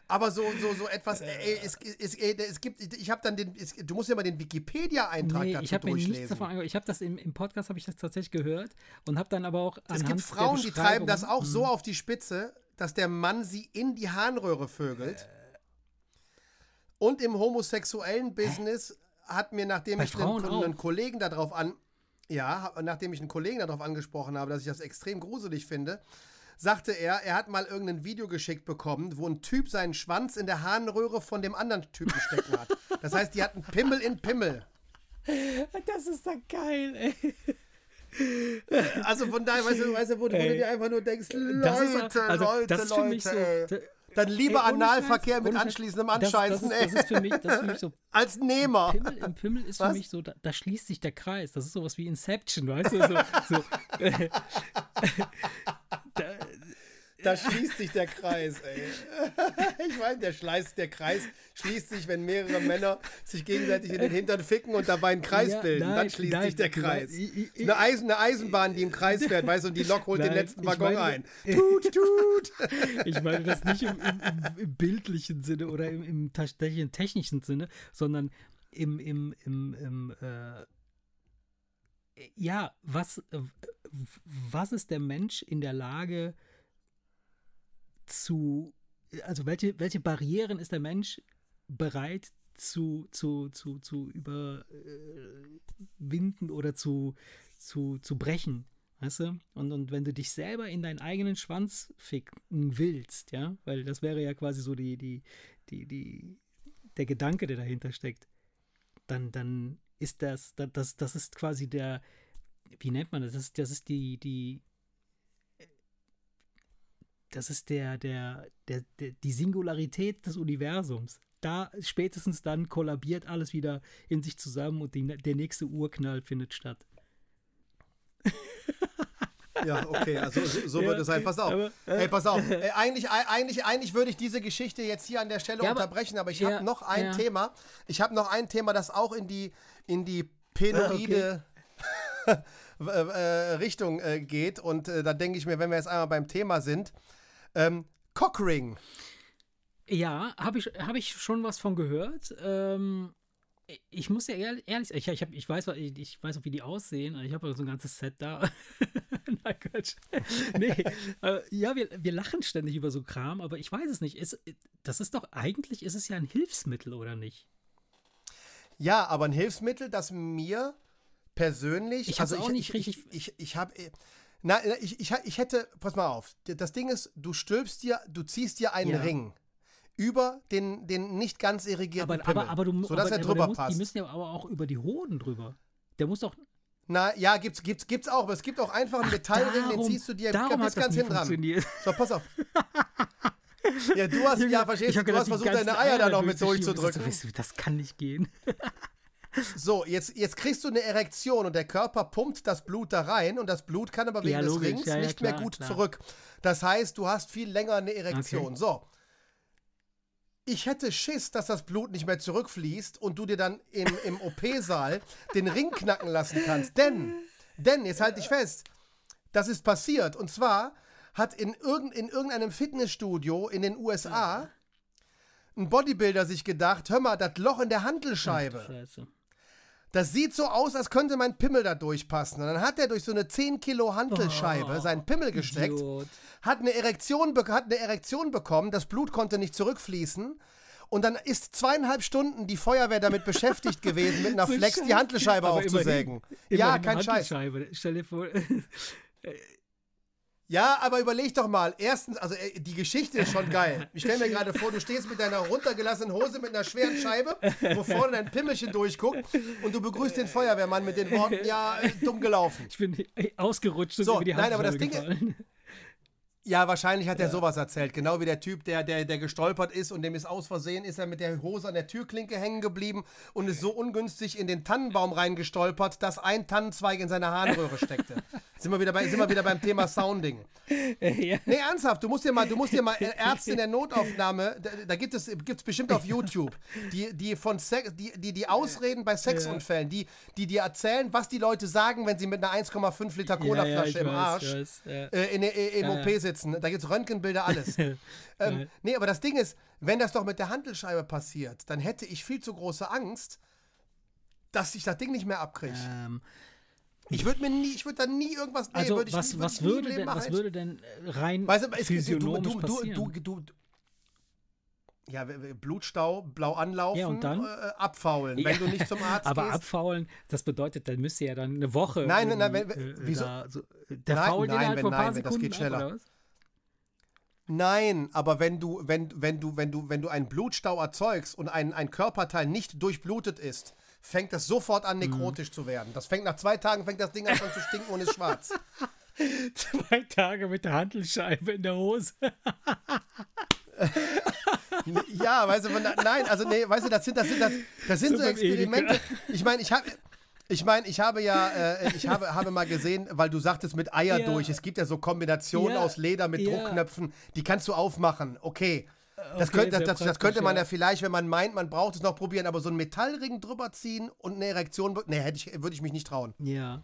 Aber so, so, so etwas, äh, ey, es, es, es, gibt, ich habe dann den, es, du musst ja mal den Wikipedia-Eintrag nee, dazu ich habe mir nichts davon angehört. Ich habe das im, im Podcast, habe ich das tatsächlich gehört und habe dann aber auch Es gibt Frauen, die treiben das auch so hm. auf die Spitze, dass der Mann sie in die Harnröhre vögelt. Äh. Und im homosexuellen Business Hä? hat mir, nachdem Bei ich einen, einen Kollegen darauf an, ja, nachdem ich einen Kollegen darauf angesprochen habe, dass ich das extrem gruselig finde, sagte er, er hat mal irgendein Video geschickt bekommen, wo ein Typ seinen Schwanz in der Harnröhre von dem anderen Typen stecken hat. Das heißt, die hatten Pimmel in Pimmel. Das ist doch geil, ey. Also von daher, weißt du, weißt du wo, wo du dir einfach nur denkst, Leute, also, Leute, Leute, so, dann lieber ey, Analverkehr mit anschließendem Anscheißen, das, das, ist, das, ist, für mich, das ist für mich so. Als Nehmer. Pimmel, Im Pimmel ist Was? für mich so, da, da, schließt sich der Kreis. Das ist sowas wie Inception, weißt du? So, so äh, da schließt sich der Kreis, ey. Ich meine, der, Schleiß, der Kreis schließt sich, wenn mehrere Männer sich gegenseitig in den Hintern ficken und dabei einen Kreis ja, bilden. Nein, Dann schließt nein, sich der Kreis. Nein, ich, eine, Eisen, eine, Eisenbahn, die im Kreis fährt, weißt du, und die Lok holt den letzten Waggon ein. Tut, tut. Ich meine das nicht im, im, im bildlichen Sinne oder im, im tatsächlichen technischen Sinne, sondern im, im, im, im äh, ja, was, äh, was ist der Mensch in der Lage, zu, also welche, welche Barrieren ist der Mensch bereit zu, zu, zu, zu überwinden oder zu, zu, zu brechen? Weißt du? Und, und wenn du dich selber in deinen eigenen Schwanz ficken willst, ja, weil das wäre ja quasi so die, die, die, die, der Gedanke, der dahinter steckt, dann, dann ist das, das, das ist quasi der, wie nennt man das? Das ist, das ist die, die, das ist der, der, der, der, die Singularität des Universums. Da spätestens dann kollabiert alles wieder in sich zusammen und die, der nächste Urknall findet statt. Ja, okay, also so, so ja, wird es sein. Pass auf. Aber, äh, hey, pass auf. Äh, eigentlich, eigentlich, eigentlich würde ich diese Geschichte jetzt hier an der Stelle ja, unterbrechen, aber ich ja, habe noch ein Thema. Ich habe noch ein Thema, das auch in die, in die penoide okay. Äh, Richtung äh, geht. Und äh, da denke ich mir, wenn wir jetzt einmal beim Thema sind, ähm, Cockring. Ja, habe ich, hab ich schon was von gehört. Ähm, ich muss ja ehrlich, ehrlich ich, ich, hab, ich, weiß, ich, ich weiß auch, wie die aussehen. Ich habe so ein ganzes Set da. Nein, Quatsch. Nee, äh, ja, wir, wir lachen ständig über so Kram, aber ich weiß es nicht. Ist, das ist doch, eigentlich ist es ja ein Hilfsmittel, oder nicht? Ja, aber ein Hilfsmittel, das mir persönlich. Ich habe also auch nicht richtig. Ich, ich, ich habe na, ich, ich, ich hätte, pass mal auf, das Ding ist, du stülpst dir, du ziehst dir einen ja. Ring über den, den nicht ganz irrigierten aber, Pimmel, aber, aber du, sodass aber, er drüber muss, passt. Die müssen ja aber auch über die Hoden drüber. Der muss doch... Na, ja, gibt's, gibt's, gibt's auch, aber es gibt auch einfach einen Ach, Metallring, darum, den ziehst du dir bis ganz hinten dran. So, pass auf. ja, du hast, ja, verstehst du, du hast versucht, deine Eier, Eier da noch mit durchzudrücken. Das, das kann nicht gehen. So, jetzt, jetzt kriegst du eine Erektion und der Körper pumpt das Blut da rein und das Blut kann aber wegen ja, des Rings ja, nicht klar, mehr gut klar. zurück. Das heißt, du hast viel länger eine Erektion. Okay. So. Ich hätte Schiss, dass das Blut nicht mehr zurückfließt und du dir dann im, im OP-Saal den Ring knacken lassen kannst. Denn, denn, jetzt halt dich fest, das ist passiert. Und zwar hat in, irgend, in irgendeinem Fitnessstudio in den USA ein Bodybuilder sich gedacht, hör mal, das Loch in der Handelscheibe. Scheiße. Das sieht so aus, als könnte mein Pimmel da durchpassen. Und dann hat er durch so eine 10 Kilo Hantelscheibe oh, seinen Pimmel gesteckt, hat eine, Erektion, hat eine Erektion bekommen, das Blut konnte nicht zurückfließen. Und dann ist zweieinhalb Stunden die Feuerwehr damit beschäftigt gewesen, mit einer so Flex die Handelscheibe Aber aufzusägen. Immerhin, ja, kein Scheiß. Stell dir vor. Ja, aber überleg doch mal. Erstens, also äh, die Geschichte ist schon geil. Ich stelle mir gerade vor, du stehst mit deiner runtergelassenen Hose mit einer schweren Scheibe, wo vorne dein Pimmelchen durchguckt und du begrüßt den Feuerwehrmann mit den Worten, ja, äh, dumm gelaufen. Ich bin ausgerutscht und so, über die Hand Nein, aber das Ding, gefallen. Ja, wahrscheinlich hat er sowas erzählt. Genau wie der Typ, der, der, der gestolpert ist und dem ist aus Versehen, ist er mit der Hose an der Türklinke hängen geblieben und ist so ungünstig in den Tannenbaum reingestolpert, dass ein Tannenzweig in seiner Harnröhre steckte. sind, wir wieder bei, sind wir wieder beim Thema Sounding. Ja. Nee, ernsthaft, du musst dir mal, du musst dir mal Ärzte in der Notaufnahme, da, da gibt es gibt's bestimmt auf YouTube, die, die von Sex, die, die, die Ausreden bei Sexunfällen, die, die dir erzählen, was die Leute sagen, wenn sie mit einer 1,5 Liter Colaflasche ja, ja, im Arsch weiß, äh, in, in, im OP sitzen sitzen. Da gibt es Röntgenbilder, alles. ähm, nee, aber das Ding ist, wenn das doch mit der Handelscheibe passiert, dann hätte ich viel zu große Angst, dass ich das Ding nicht mehr abkriege. Ähm, ich würde mir nie, ich würde da nie irgendwas. Nee, also, ich, was, was, würde denn, was würde denn rein weißt du, es, physiognomisch du, du, passieren? Du, ja, Blutstau, blau anlaufen, ja, und dann? Äh, abfaulen, wenn du nicht zum Arzt aber gehst. Aber abfaulen, das bedeutet, dann müsste ja dann eine Woche. Nein, nein, nein, wenn, äh, wieso? Da, so, der nein, nein, wenn, von ein paar nein, Sekunden das geht schneller. Ab, Nein, aber wenn du, wenn, wenn du, wenn du, wenn du einen Blutstau erzeugst und ein, ein Körperteil nicht durchblutet ist, fängt das sofort an, nekrotisch mhm. zu werden. Das fängt nach zwei Tagen fängt das Ding an schon zu stinken und ist schwarz. zwei Tage mit der Handelscheibe in der Hose. ja, weißt du, nein, also nee, weißt du, das sind, das sind, das, das sind so, so Experimente. Ich meine, ich habe, ich meine, ich habe ja, äh, ich habe, habe mal gesehen, weil du sagtest mit Eier ja. durch. Es gibt ja so Kombinationen ja. aus Leder mit ja. Druckknöpfen, die kannst du aufmachen. Okay. Das, okay, könnte, das, das könnte man ja vielleicht, wenn man meint, man braucht es noch probieren, aber so einen Metallring drüber ziehen und eine Erektion, nee, hätte ich, würde ich mich nicht trauen. Ja.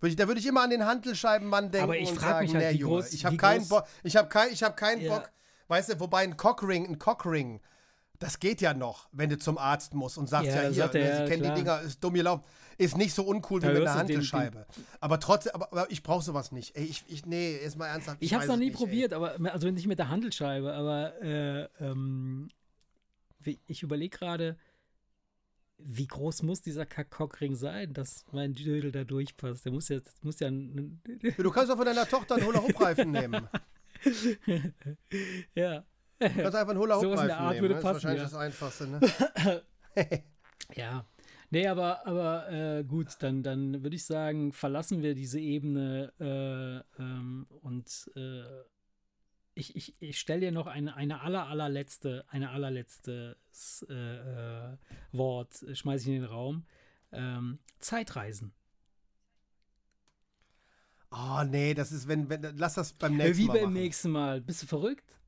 Würde ich, da würde ich immer an den Handelscheibenmann denken aber ich und sagen, mich halt, nee, Junge, groß, ich habe keinen Bock, ich habe kein, ich hab keinen Bock, weißt du, wobei ein Cockring, ein Cockring, das geht ja noch, wenn du zum Arzt musst und sagst ja, ja hier, ne, sie kennen die Dinger, ist dumm gelaufen ist nicht so uncool wie mit einer Handelscheibe. Aber trotzdem, aber, aber ich brauche sowas nicht. Ey, ich, ich, nee, ist mal ernsthaft. Ich, ich habe es noch nie nicht, probiert, ey. aber also nicht mit der Handelscheibe, aber äh, ähm, ich überlege gerade, wie groß muss dieser Cockring sein, dass mein Dödel da durchpasst? Der muss ja, das muss ja. du kannst doch von deiner Tochter einen Hula-Hoop-Reifen nehmen. ja. Du kannst einfach einen Hula-Hoop-Reifen nehmen. Würde passen, das ist wahrscheinlich ja. das Einfachste, ne? ja. Nee, aber, aber äh, gut, dann, dann würde ich sagen, verlassen wir diese Ebene äh, ähm, und äh, ich, ich, ich stelle dir noch eine, eine aller, allerletzte, eine allerletztes äh, äh, Wort, schmeiße ich in den Raum. Ähm, Zeitreisen. Oh nee, das ist, wenn, wenn, lass das beim nächsten Wie Mal. Wie beim machen. nächsten Mal. Bist du verrückt?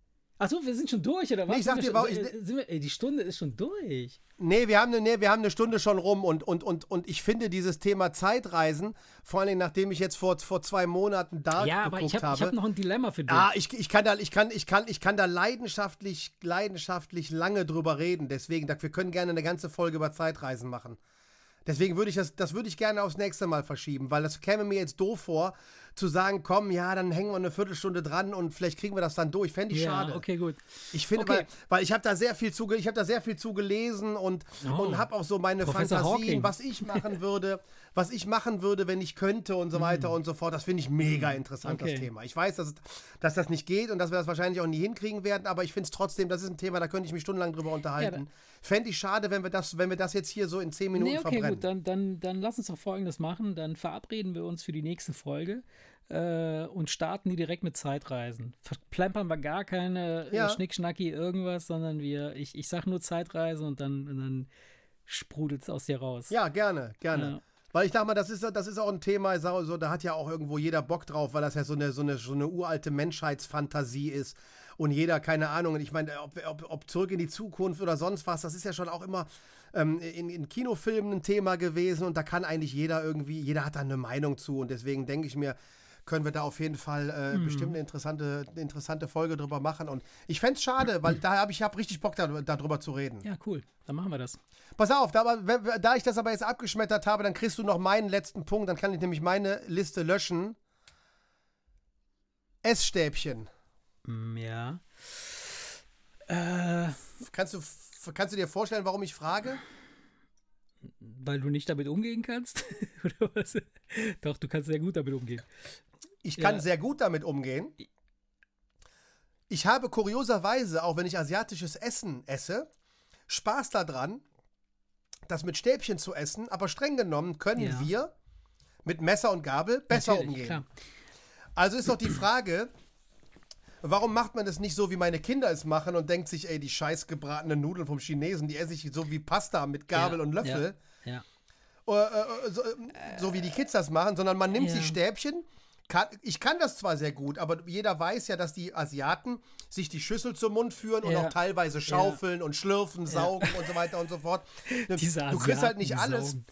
Achso, wir sind schon durch, oder was? Nee, ich sag dir, warum, ich, wir, ey, die Stunde ist schon durch. Nee, wir haben, nee, wir haben eine Stunde schon rum und, und, und, und ich finde dieses Thema Zeitreisen, vor allem nachdem ich jetzt vor, vor zwei Monaten da ja, aber ich hab, habe. ich habe noch ein Dilemma für dich. Ah, ich, ich, kann da, ich, kann, ich, kann, ich kann da leidenschaftlich, leidenschaftlich lange drüber reden. Deswegen, wir können gerne eine ganze Folge über Zeitreisen machen. Deswegen würde ich das, das würde ich gerne aufs nächste Mal verschieben, weil das käme mir jetzt doof vor, zu sagen, komm, ja, dann hängen wir eine Viertelstunde dran und vielleicht kriegen wir das dann durch. Fände ich ja, schade. Okay, gut. Ich finde, okay. weil, weil ich habe da sehr viel zu, ich habe da sehr viel zu gelesen und, oh. und habe auch so meine Professor Fantasien, Hawking. was ich machen würde, was ich machen würde, wenn ich könnte und so mhm. weiter mm. und so fort. Das finde ich mega mm. interessant, okay. das Thema. Ich weiß, dass, dass das nicht geht und dass wir das wahrscheinlich auch nie hinkriegen werden, aber ich finde es trotzdem, das ist ein Thema, da könnte ich mich stundenlang drüber unterhalten. Ja, Fände ich schade, wenn wir das, wenn wir das jetzt hier so in zehn Minuten nee, okay, verbrennen. Gut, dann, dann, dann lass uns doch folgendes machen. Dann verabreden wir uns für die nächste Folge äh, und starten die direkt mit Zeitreisen. Verplempern wir gar keine äh, ja. Schnickschnacki irgendwas, sondern wir, ich, ich sag nur Zeitreise und dann, dann sprudelt es aus dir raus. Ja, gerne, gerne. Ja. Weil ich dachte mal, das ist, das ist auch ein Thema, so, da hat ja auch irgendwo jeder Bock drauf, weil das ja so eine, so eine, so eine uralte Menschheitsfantasie ist. Und jeder, keine Ahnung, ich meine, ob, ob, ob zurück in die Zukunft oder sonst was, das ist ja schon auch immer ähm, in, in Kinofilmen ein Thema gewesen und da kann eigentlich jeder irgendwie, jeder hat da eine Meinung zu. Und deswegen denke ich mir, können wir da auf jeden Fall äh, mhm. bestimmt eine interessante, eine interessante Folge drüber machen. Und ich fände es schade, weil da habe ich hab richtig Bock, da, darüber zu reden. Ja, cool. Dann machen wir das. Pass auf, da, da ich das aber jetzt abgeschmettert habe, dann kriegst du noch meinen letzten Punkt. Dann kann ich nämlich meine Liste löschen. Essstäbchen. Mm, ja. Äh, kannst, du, kannst du dir vorstellen, warum ich frage? Weil du nicht damit umgehen kannst? Oder was? Doch, du kannst sehr gut damit umgehen. Ich kann ja. sehr gut damit umgehen. Ich habe kurioserweise, auch wenn ich asiatisches Essen esse, Spaß daran, das mit Stäbchen zu essen, aber streng genommen können ja. wir mit Messer und Gabel besser Natürlich, umgehen. Klar. Also ist doch die Frage, warum macht man das nicht so, wie meine Kinder es machen und denkt sich, ey, die scheiß gebratenen Nudeln vom Chinesen, die esse ich so wie Pasta mit Gabel ja, und Löffel. Ja, ja. Äh, äh, so, so, wie die Kids das machen, sondern man nimmt ja. sich Stäbchen. Kann, ich kann das zwar sehr gut, aber jeder weiß ja, dass die Asiaten sich die Schüssel zum Mund führen und auch teilweise schaufeln und schlürfen, saugen und so weiter und so fort. Diese du kriegst halt nicht alles. Saugen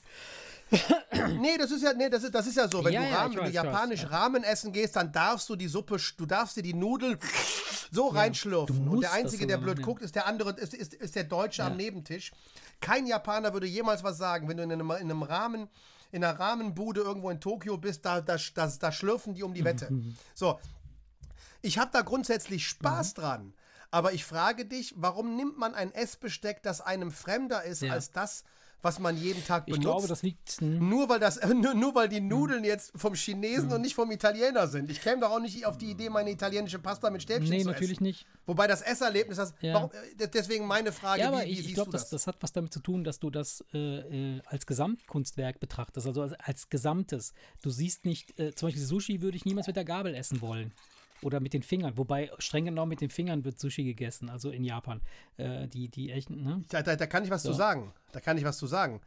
nee, das ist ja, nee, das ist, das ist ja so. Wenn ja, du, Ramen, ja, wenn du japanisch weiß, Ramen essen gehst, dann darfst du die Suppe, du darfst dir die Nudeln so reinschlürfen. Und der Einzige, der blöd guckt, ist der andere, ist, ist, ist der Deutsche am Nebentisch. Kein Japaner würde jemals was sagen, wenn du in einem, in einem Rahmen in einer Rahmenbude irgendwo in Tokio bist, da, da, da, da schlürfen die um die Wette. So. Ich habe da grundsätzlich Spaß mhm. dran. Aber ich frage dich, warum nimmt man ein Essbesteck, das einem fremder ist, ja. als das, was man jeden Tag benutzt. Ich glaube, das liegt. Hm. Nur weil, das, nur, nur weil die Nudeln jetzt vom Chinesen hm. und nicht vom Italiener sind. Ich käme doch auch nicht auf die Idee, meine italienische Pasta mit Stäbchen nee, zu essen. Nee, natürlich nicht. Wobei das Esserlebnis, das, ja. warum, äh, deswegen meine Frage, ja, aber wie, wie ich, ich glaube, das? das? hat was damit zu tun, dass du das äh, äh, als Gesamtkunstwerk betrachtest, also als, als Gesamtes. Du siehst nicht, äh, zum Beispiel Sushi würde ich niemals mit der Gabel essen wollen. Oder mit den Fingern. Wobei, streng genommen mit den Fingern wird Sushi gegessen, also in Japan. Äh, die, die echten, ne? Da, da, da kann ich was so. zu sagen. Da kann ich was zu sagen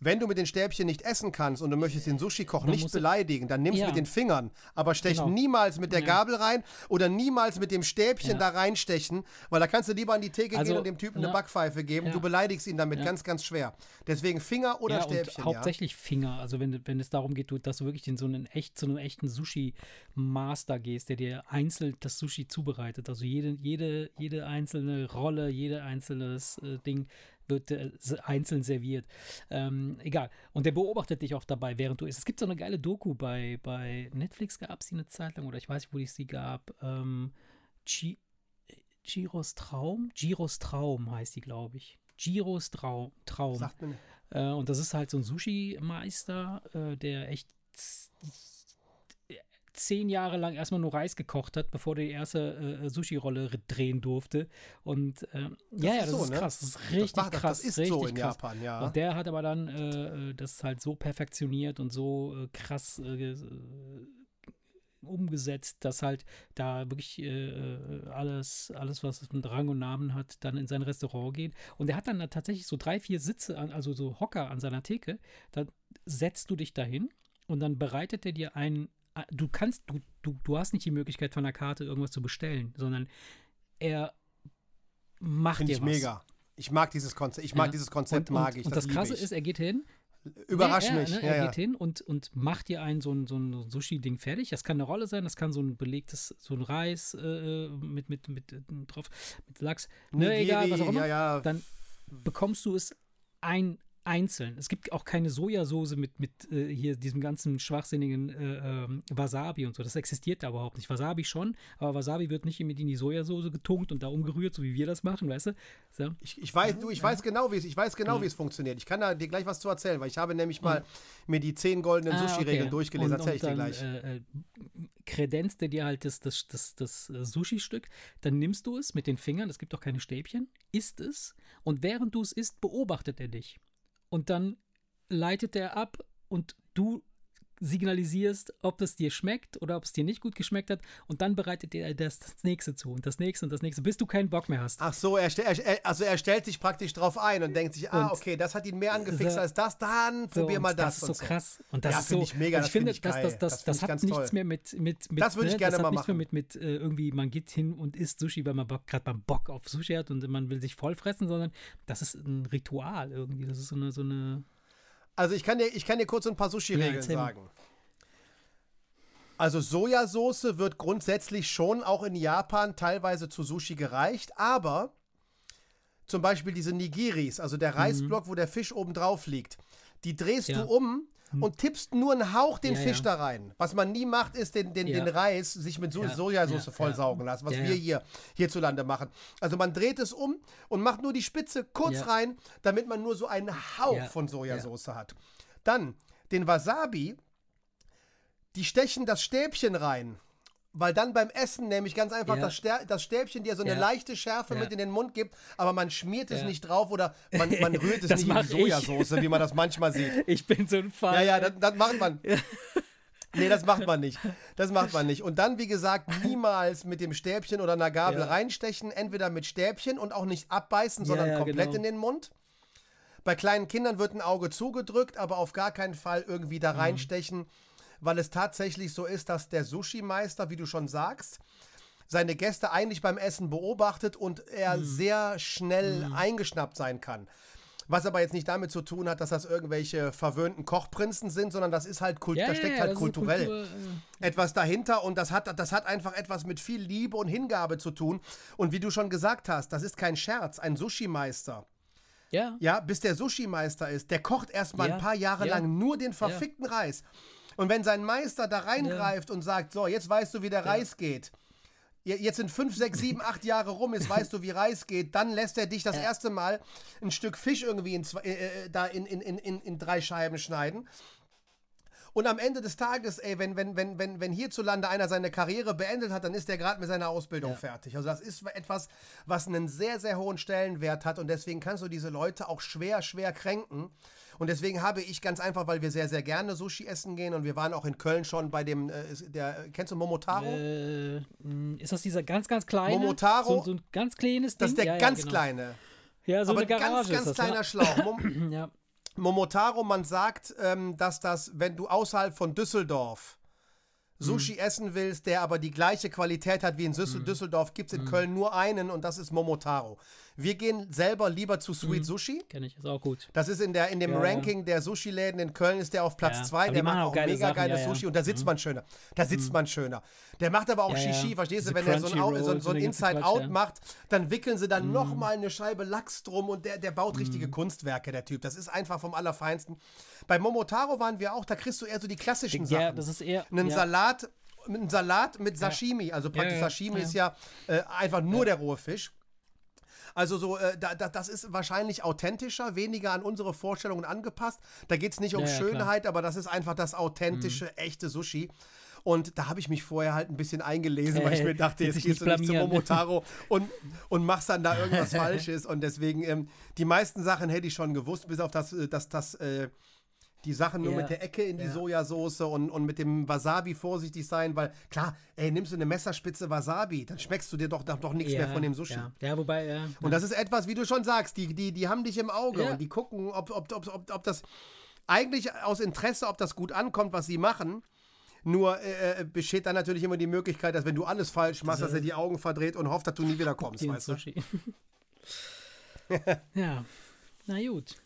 wenn du mit den Stäbchen nicht essen kannst und du möchtest den Sushi-Koch nicht beleidigen, dann nimmst du ja. mit den Fingern, aber stech genau. niemals mit der ja. Gabel rein oder niemals mit dem Stäbchen ja. da reinstechen, weil da kannst du lieber an die Theke also, gehen und dem Typen eine Backpfeife geben. Du beleidigst ihn damit ganz, ganz schwer. Deswegen Finger oder Stäbchen. hauptsächlich Finger. Also wenn, wenn es darum geht, dass du wirklich in so einen echt, zu einem echten Sushi-Master gehst, der dir einzeln das Sushi zubereitet. Also jede, jede, jede einzelne Rolle, jede einzelnes äh, Ding wird äh, einzeln serviert. Ähm, egal. Und der beobachtet dich auch dabei, während du isst. Es gibt so eine geile Doku bei, bei Netflix, gab es sie eine Zeit lang, oder ich weiß nicht, wo ich sie gab. Ähm, Giros Traum? Giros Traum heißt die, glaube ich. Giros Traum. Traum. Sagt mir. Äh, und das ist halt so ein Sushi-Meister, äh, der echt zehn Jahre lang erstmal nur Reis gekocht hat, bevor der die erste äh, Sushi-Rolle drehen durfte. Und äh, ja, ja, das so, ist ne? krass. Das ist richtig das macht, krass. Das ist so in krass. Japan, ja. Und der hat aber dann äh, äh das halt so perfektioniert und so äh, krass äh, umgesetzt, dass halt da wirklich alles, alles, was es mit Rang und Namen hat, dann in sein Restaurant geht. Und er hat dann tatsächlich so drei, vier Sitze, an, also so Hocker an seiner Theke. Da setzt du dich dahin und dann bereitet er dir einen Ah, du kannst, du, du, du hast nicht die Möglichkeit von der Karte irgendwas zu bestellen, sondern er macht Find dir ich was. mega. Ich mag dieses Konzept, ich mag ja. dieses Konzept, und, mag ich. Und das, das Krasse ist, er geht hin. Überrasch nee, mich. Ne, er ja, geht hin und, und macht dir ein so ein, so ein Sushi-Ding fertig. Das kann eine Rolle sein, das kann so ein belegtes, so ein Reis äh, mit, mit, mit, äh, drauf, mit Lachs. Ne, egal, was auch immer. Ja, Dann bekommst du es ein, einzeln. Es gibt auch keine Sojasauce mit, mit äh, hier diesem ganzen schwachsinnigen äh, äh, Wasabi und so. Das existiert da überhaupt nicht. Wasabi schon, aber Wasabi wird nicht mit in die Sojasauce getunkt und da umgerührt, so wie wir das machen, weißt du? So. Ich, ich, weiß, du, ich weiß genau, wie es, ich weiß genau, ja. wie es funktioniert. Ich kann da dir gleich was zu erzählen, weil ich habe nämlich mal mhm. mir die zehn goldenen ah, Sushi-Regeln okay. durchgelesen. Erzähl ich dir gleich. Äh, äh, kredenzt dir halt das, das, das, das äh, Sushi-Stück, dann nimmst du es mit den Fingern, es gibt auch keine Stäbchen, isst es und während du es isst, beobachtet er dich und dann leitet er ab und du signalisierst, ob es dir schmeckt oder ob es dir nicht gut geschmeckt hat und dann bereitet er das, das nächste zu und das nächste und das nächste, bis du keinen Bock mehr hast. Ach so, er, er, also er stellt sich praktisch drauf ein und denkt sich, ah, okay, das hat ihn mehr angefixt so, als das, dann probier so, mal das. Das ist so krass. Und das ja, ist so, ich mega, ich finde, das, das, das, das, hat nichts mehr mit, mit, mit Das würde ich ne, gerne das mal hat nichts mehr mit, mit äh, irgendwie, man geht hin und isst Sushi, weil man gerade mal Bock auf Sushi hat und man will sich vollfressen, sondern das ist ein Ritual irgendwie. Das ist so eine, so eine also ich kann dir, ich kann dir kurz ein paar Sushi-Regeln ja, sagen. Also Sojasauce wird grundsätzlich schon auch in Japan teilweise zu Sushi gereicht, aber zum Beispiel diese Nigiris, also der mhm. Reisblock, mhm. wo der Fisch oben drauf liegt, die drehst ja. du um hm. und tippst nur einen Hauch den ja, Fisch ja. da rein. Was man nie macht, ist den, den, den Reis sich mit so Sojasauce vollsaugen lassen, was wir hier hierzulande machen. Also man dreht es um und macht nur die Spitze kurz rein, damit man nur so einen Hauch von Sojasauce hat. Dann den Wasabi, die stechen das Stäbchen rein weil dann beim Essen nämlich ganz einfach ja. das, das, Stäbchen dir so eine ja. leichte Schärfe ja. mit in den Mund gibt, aber man schmiert es nicht drauf oder man, man rührt es nicht in die Sojasauce, wie man das manchmal sieht. Ich bin so ein Fall. Ja, ja, das, das macht man. Nee, das macht man nicht. Das macht man nicht. Und dann, wie gesagt, niemals mit dem Stäbchen oder einer Gabel reinstechen. Entweder mit Stäbchen und auch nicht abbeißen, sondern komplett genau. in den Mund. Bei kleinen Kindern wird ein Auge zugedrückt, aber auf gar keinen Fall irgendwie da mhm. reinstechen. Mhm weil es tatsächlich so ist, dass der Sushi-Meister, wie du schon sagst, seine Gäste eigentlich beim Essen beobachtet und er mm. sehr schnell mm. eingeschnappt sein kann. Was aber jetzt nicht damit zu tun hat, dass das irgendwelche verwöhnten Kochprinzen sind, sondern das ist halt Kult, ja, da steckt ja, halt kulturell Kultur, äh. etwas dahinter und das hat, das hat einfach etwas mit viel Liebe und Hingabe zu tun. Und wie du schon gesagt hast, das ist kein Scherz, ein Sushi-Meister. Ja. Ja, bis der Sushi-Meister ist, der kocht erstmal ja, ein paar Jahre lang nur den verfickten Reis. Und wenn sein Meister da reingreift ja. und sagt, so, jetzt weißt du, wie der ja. Reis geht. Jetzt sind fünf, sechs, sieben, acht Jahre rum, jetzt weißt du, wie Reis geht. Dann lässt er dich das erste Mal ein Stück Fisch irgendwie in zwei, äh, äh, da in, in, in, in drei Scheiben schneiden. Und am Ende des Tages, ey, wenn, wenn, wenn, wenn, wenn hierzulande einer seine Karriere beendet hat, dann ist der gerade mit seiner Ausbildung ja. fertig. Also das ist etwas, was einen sehr, sehr hohen Stellenwert hat und deswegen kannst du diese Leute auch schwer, schwer kränken. Und deswegen habe ich ganz einfach, weil wir sehr, sehr gerne Sushi essen gehen und wir waren auch in Köln schon bei dem, äh, der, kennst du Momotaro? Äh, ist das dieser ganz, ganz kleine? Momotaro? So, so ein ganz kleines Ding? Das ist der ja, ganz ja, genau. kleine. Ja, so Aber eine Garage ganz, ganz das, kleiner ne? Schlauch. Ja. Momotaro, man sagt, ähm, dass das, wenn du außerhalb von Düsseldorf Sushi mhm. essen willst, der aber die gleiche Qualität hat wie in mhm. Düsseldorf, gibt es in mhm. Köln nur einen und das ist Momotaro. Wir gehen selber lieber zu Sweet mhm. Sushi. Kenne ich, ist auch gut. Das ist in, der, in dem ja, Ranking der Sushi-Läden in Köln ist der auf Platz 2. Ja. Der macht auch mega Sachen, geiles Sushi und da sitzt mhm. man schöner. Da sitzt mhm. man schöner. Der macht aber auch Shishi, verstehst du? Wenn er so ein, so, so ein Inside-Out macht, dann wickeln sie dann mhm. nochmal eine Scheibe Lachs drum und der, der baut richtige Kunstwerke, der Typ. Das ist einfach vom Allerfeinsten. Bei Momotaro waren wir auch, da kriegst du eher so die klassischen Sachen. Ja, das ist eher. Einen Salat mit einem Salat mit Sashimi. Also praktisch ja, ja, Sashimi ja. ist ja äh, einfach nur der rohe Fisch. Also so, äh, da, da, das ist wahrscheinlich authentischer, weniger an unsere Vorstellungen angepasst. Da geht es nicht um ja, ja, Schönheit, klar. aber das ist einfach das authentische, mhm. echte Sushi. Und da habe ich mich vorher halt ein bisschen eingelesen, weil ich mir dachte, jetzt gehst du nicht zum Momotaro und, und machst dann da irgendwas Falsches. Und deswegen, ähm, die meisten Sachen hätte ich schon gewusst, bis auf das, äh, das, das äh, die Sachen nur ja. mit der Ecke in die ja. Sojasauce und, und mit dem Wasabi vorsichtig sein, weil klar, ey, nimmst du eine Messerspitze Wasabi, dann schmeckst du dir doch, doch nichts ja. mehr von dem Sushi. Ja, wobei, ja. Und das ist etwas, wie du schon sagst, die, die, die haben dich im Auge und die gucken, ob, ob, ob, ob, ob das eigentlich aus Interesse, ob das gut ankommt, was sie machen. Nur äh, äh besteht dann natürlich immer die Möglichkeit, dass wenn du alles falsch machst, dass er die Augen verdreht und hofft, dass du nie wieder kommst, weißt du? ja, na gut.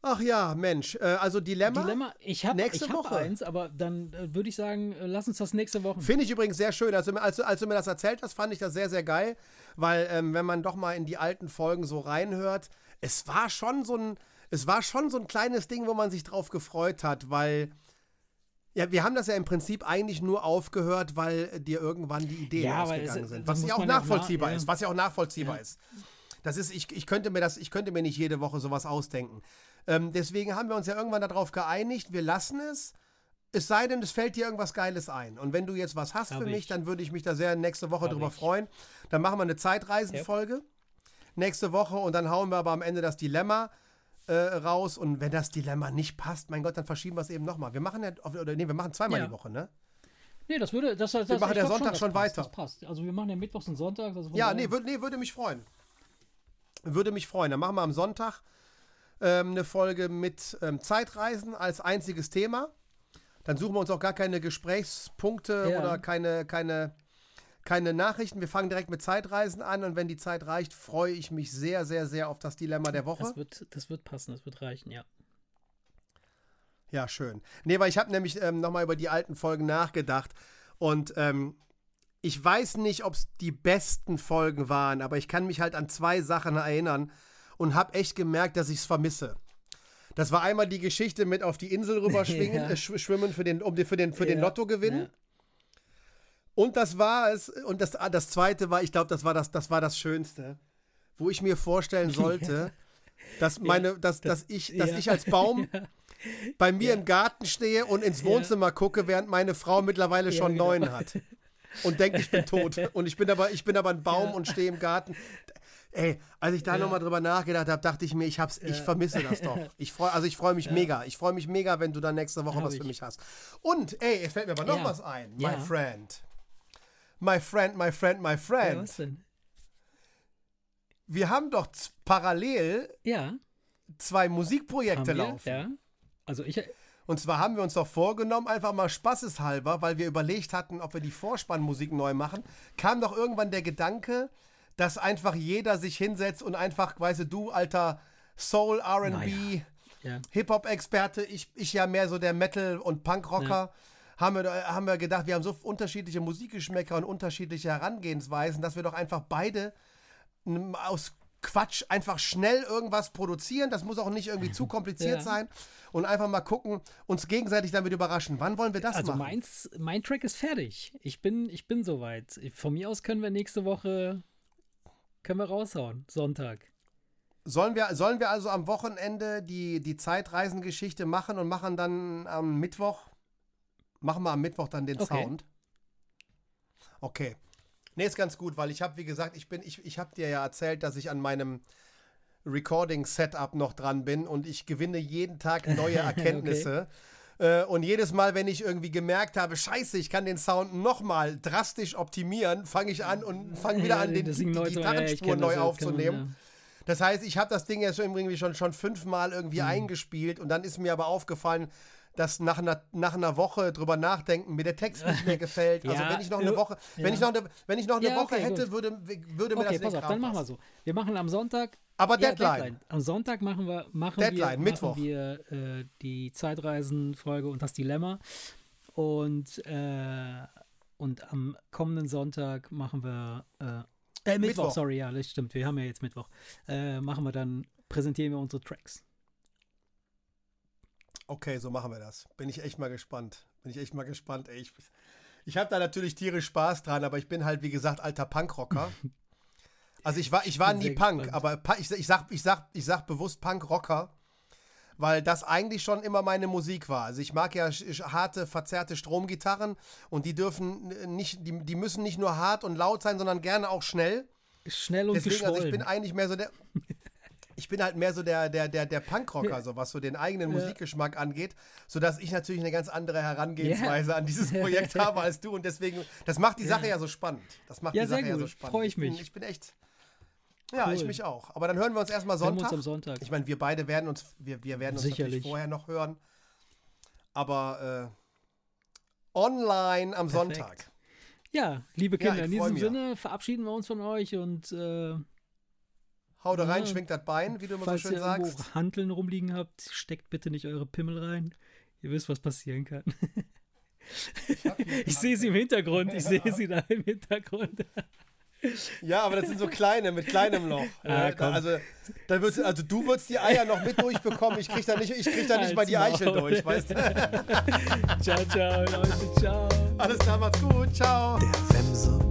Ach ja, Mensch, äh, also Dilemma. Dilemma, ich habe nächste hab eins, aber dann äh, würde ich sagen, äh, lass uns das nächste Woche. Finde ich übrigens sehr schön. Also, als, als, du mir das erzählt hast, fand ich das sehr, sehr geil, weil ähm, wenn man doch mal in die alten Folgen so reinhört, es war schon so ein, es war schon so ein kleines Ding, wo man sich drauf gefreut hat, weil ja, wir haben das ja im Prinzip eigentlich nur aufgehört, weil dir irgendwann die Ideen ja, ausgegangen es, sind. Was ja auch nachvollziehbar ja. ist. Was ja auch nachvollziehbar ja. ist. Das ist, ich, ich könnte mir das, ich könnte mir nicht jede Woche sowas ausdenken. Ähm, deswegen haben wir uns ja irgendwann darauf geeinigt, wir lassen es. Es sei denn, es fällt dir irgendwas Geiles ein. Und wenn du jetzt was hast Hab für mich, ich. dann würde ich mich da sehr nächste Woche Hab drüber ich. freuen. Dann machen wir eine Zeitreisenfolge yep. nächste Woche und dann hauen wir aber am Ende das Dilemma äh, raus. Und wenn das Dilemma nicht passt, mein Gott, dann verschieben wir es eben nochmal. Wir machen ja, oder nee, wir machen zweimal ja. die Woche, ne? Nee, das würde. Das, das, wir machen ja Sonntag schon, schon passt, weiter. Das passt. Also wir machen ja Mittwochs und Sonntag. Also ja, nee, würd, nee, würde mich freuen. Würde mich freuen. Dann machen wir am Sonntag ähm, eine Folge mit ähm, Zeitreisen als einziges Thema. Dann suchen wir uns auch gar keine Gesprächspunkte ja. oder keine, keine, keine Nachrichten. Wir fangen direkt mit Zeitreisen an und wenn die Zeit reicht, freue ich mich sehr, sehr, sehr auf das Dilemma der Woche. Das wird, das wird passen, das wird reichen, ja. Ja, schön. Nee, weil ich habe nämlich ähm, nochmal über die alten Folgen nachgedacht und ähm, ich weiß nicht, ob es die besten Folgen waren, aber ich kann mich halt an zwei Sachen erinnern, und habe echt gemerkt, dass ich es vermisse. Das war einmal die Geschichte mit auf die Insel rüber schwingen, ja. äh, schwimmen für den, um, für den, für den Lottogewinn. Ja. Und das war es. Und das, ah, das zweite war, ich glaube, das war das, das war das Schönste, wo ich mir vorstellen sollte, dass meine, dass, dass ich, dass ich als Baum bei mir im Garten stehe und ins Wohnzimmer gucke, während meine Frau mittlerweile schon genau. neun hat. Und denkt, ich bin tot. Und ich bin aber, ich bin aber ein Baum und stehe im Garten. Ey, als ich da ja. nochmal drüber nachgedacht habe, dachte ich mir, ich, hab's, ja. ich vermisse das doch. Ich freu, also ich freue mich ja. mega. Ich freue mich mega, wenn du dann nächste Woche was ich. für mich hast. Und, ey, es fällt mir aber noch was ein, my friend. My friend, my friend, my friend. Ja, was denn? Wir haben doch parallel ja. zwei Musikprojekte laufen. Ja. Also ich. Und zwar haben wir uns doch vorgenommen, einfach mal spaßeshalber, weil wir überlegt hatten, ob wir die Vorspannmusik neu machen, kam doch irgendwann der Gedanke, dass einfach jeder sich hinsetzt und einfach, weißt du, du alter Soul, RB, naja. ja. Hip-Hop-Experte, ich, ich ja mehr so der Metal- und Punkrocker. Ja haben wir, haben wir gedacht, wir haben so unterschiedliche Musikgeschmäcker und unterschiedliche Herangehensweisen, dass wir doch einfach beide aus Quatsch einfach schnell irgendwas produzieren. Das muss auch nicht irgendwie zu kompliziert ja. sein. Und einfach mal gucken, uns gegenseitig damit überraschen. Wann wollen wir das also machen? Also mein Track ist fertig. Ich bin, ich bin soweit. Von mir aus können wir nächste Woche können wir raushauen. Sonntag. Sollen wir, sollen wir also am Wochenende die, die Zeitreisengeschichte machen und machen dann am Mittwoch Machen wir am Mittwoch dann den okay. Sound. Okay. Nee, ist ganz gut, weil ich habe, wie gesagt, ich bin, ich, ich habe dir ja erzählt, dass ich an meinem Recording-Setup noch dran bin und ich gewinne jeden Tag neue Erkenntnisse. okay. Äh, und jedes Mal, wenn ich irgendwie gemerkt habe, scheiße, ich kann den Sound nochmal drastisch optimieren, fange ich an und fange wieder ja, an, den, die, die Gitarrenspur neu das, aufzunehmen. Man, ja. Das heißt, ich habe das Ding jetzt irgendwie schon, schon fünfmal irgendwie mhm. eingespielt und dann ist mir aber aufgefallen, dass nach einer, nach einer Woche drüber nachdenken mir der Text nicht mehr gefällt. Also ja, wenn ich noch eine Woche, ja. wenn ich noch eine, wenn ich noch eine ja, Woche okay, hätte, gut. würde, würde mir okay, das pass auf, dann machen wir so. Wir machen am Sonntag. Aber Deadline. Deadline. Am Sonntag machen wir, machen Deadline, wir. Machen wir äh, die Zeitreisenfolge und das Dilemma. Und, äh, und am kommenden Sonntag machen wir äh, äh, Mittwoch, Mittwoch, sorry, ja, das stimmt. Wir haben ja jetzt Mittwoch. Äh, machen wir dann, präsentieren wir unsere Tracks. Okay, so machen wir das. Bin ich echt mal gespannt. Bin ich echt mal gespannt. Ey, ich ich habe da natürlich tierisch Spaß dran, aber ich bin halt, wie gesagt, alter Punkrocker. Also ich war, ich war nie Punk, gespannt. aber ich, ich, sag, ich, sag, ich sag bewusst Punkrocker, weil das eigentlich schon immer meine Musik war. Also ich mag ja harte, verzerrte Stromgitarren und die dürfen nicht, die, die müssen nicht nur hart und laut sein, sondern gerne auch schnell. Schnell und Deswegen, geschwollen. also ich bin eigentlich mehr so der ich bin halt mehr so der, der, der, der Punkrocker, so was so den eigenen ja. Musikgeschmack angeht, sodass ich natürlich eine ganz andere Herangehensweise yeah. an dieses Projekt habe als du. Und deswegen, das macht die Sache ja, ja so spannend. Das macht ja, die Sache ja so spannend. Freue ich mich. Ich bin, ich bin echt. Ja, cool. ich mich auch. Aber dann hören wir uns erstmal Sonntag. Wir uns am Sonntag. Ich meine, wir beide werden uns, wir, wir werden uns Sicherlich. natürlich vorher noch hören. Aber äh, online am Perfekt. Sonntag. Ja, liebe Kinder, in diesem Sinne verabschieden wir uns von euch und äh, Hau da rein, ja, schwingt das Bein, wie du immer so schön sagst. Ihr Hanteln rumliegen habt, steckt bitte nicht eure Pimmel rein. Ihr wisst, was passieren kann. Ich, ich sehe sie im Hintergrund, ich sehe sie da im Hintergrund. Ja, aber das sind so kleine, mit kleinem Loch. Ah, da, also, da wird's, also du würdest die Eier noch mit durchbekommen, ich krieg da nicht, ich krieg da nicht mal die Eichel durch, weißt du? ciao, ciao, Leute, ciao. Alles klar, macht's gut, ciao. Der Wemse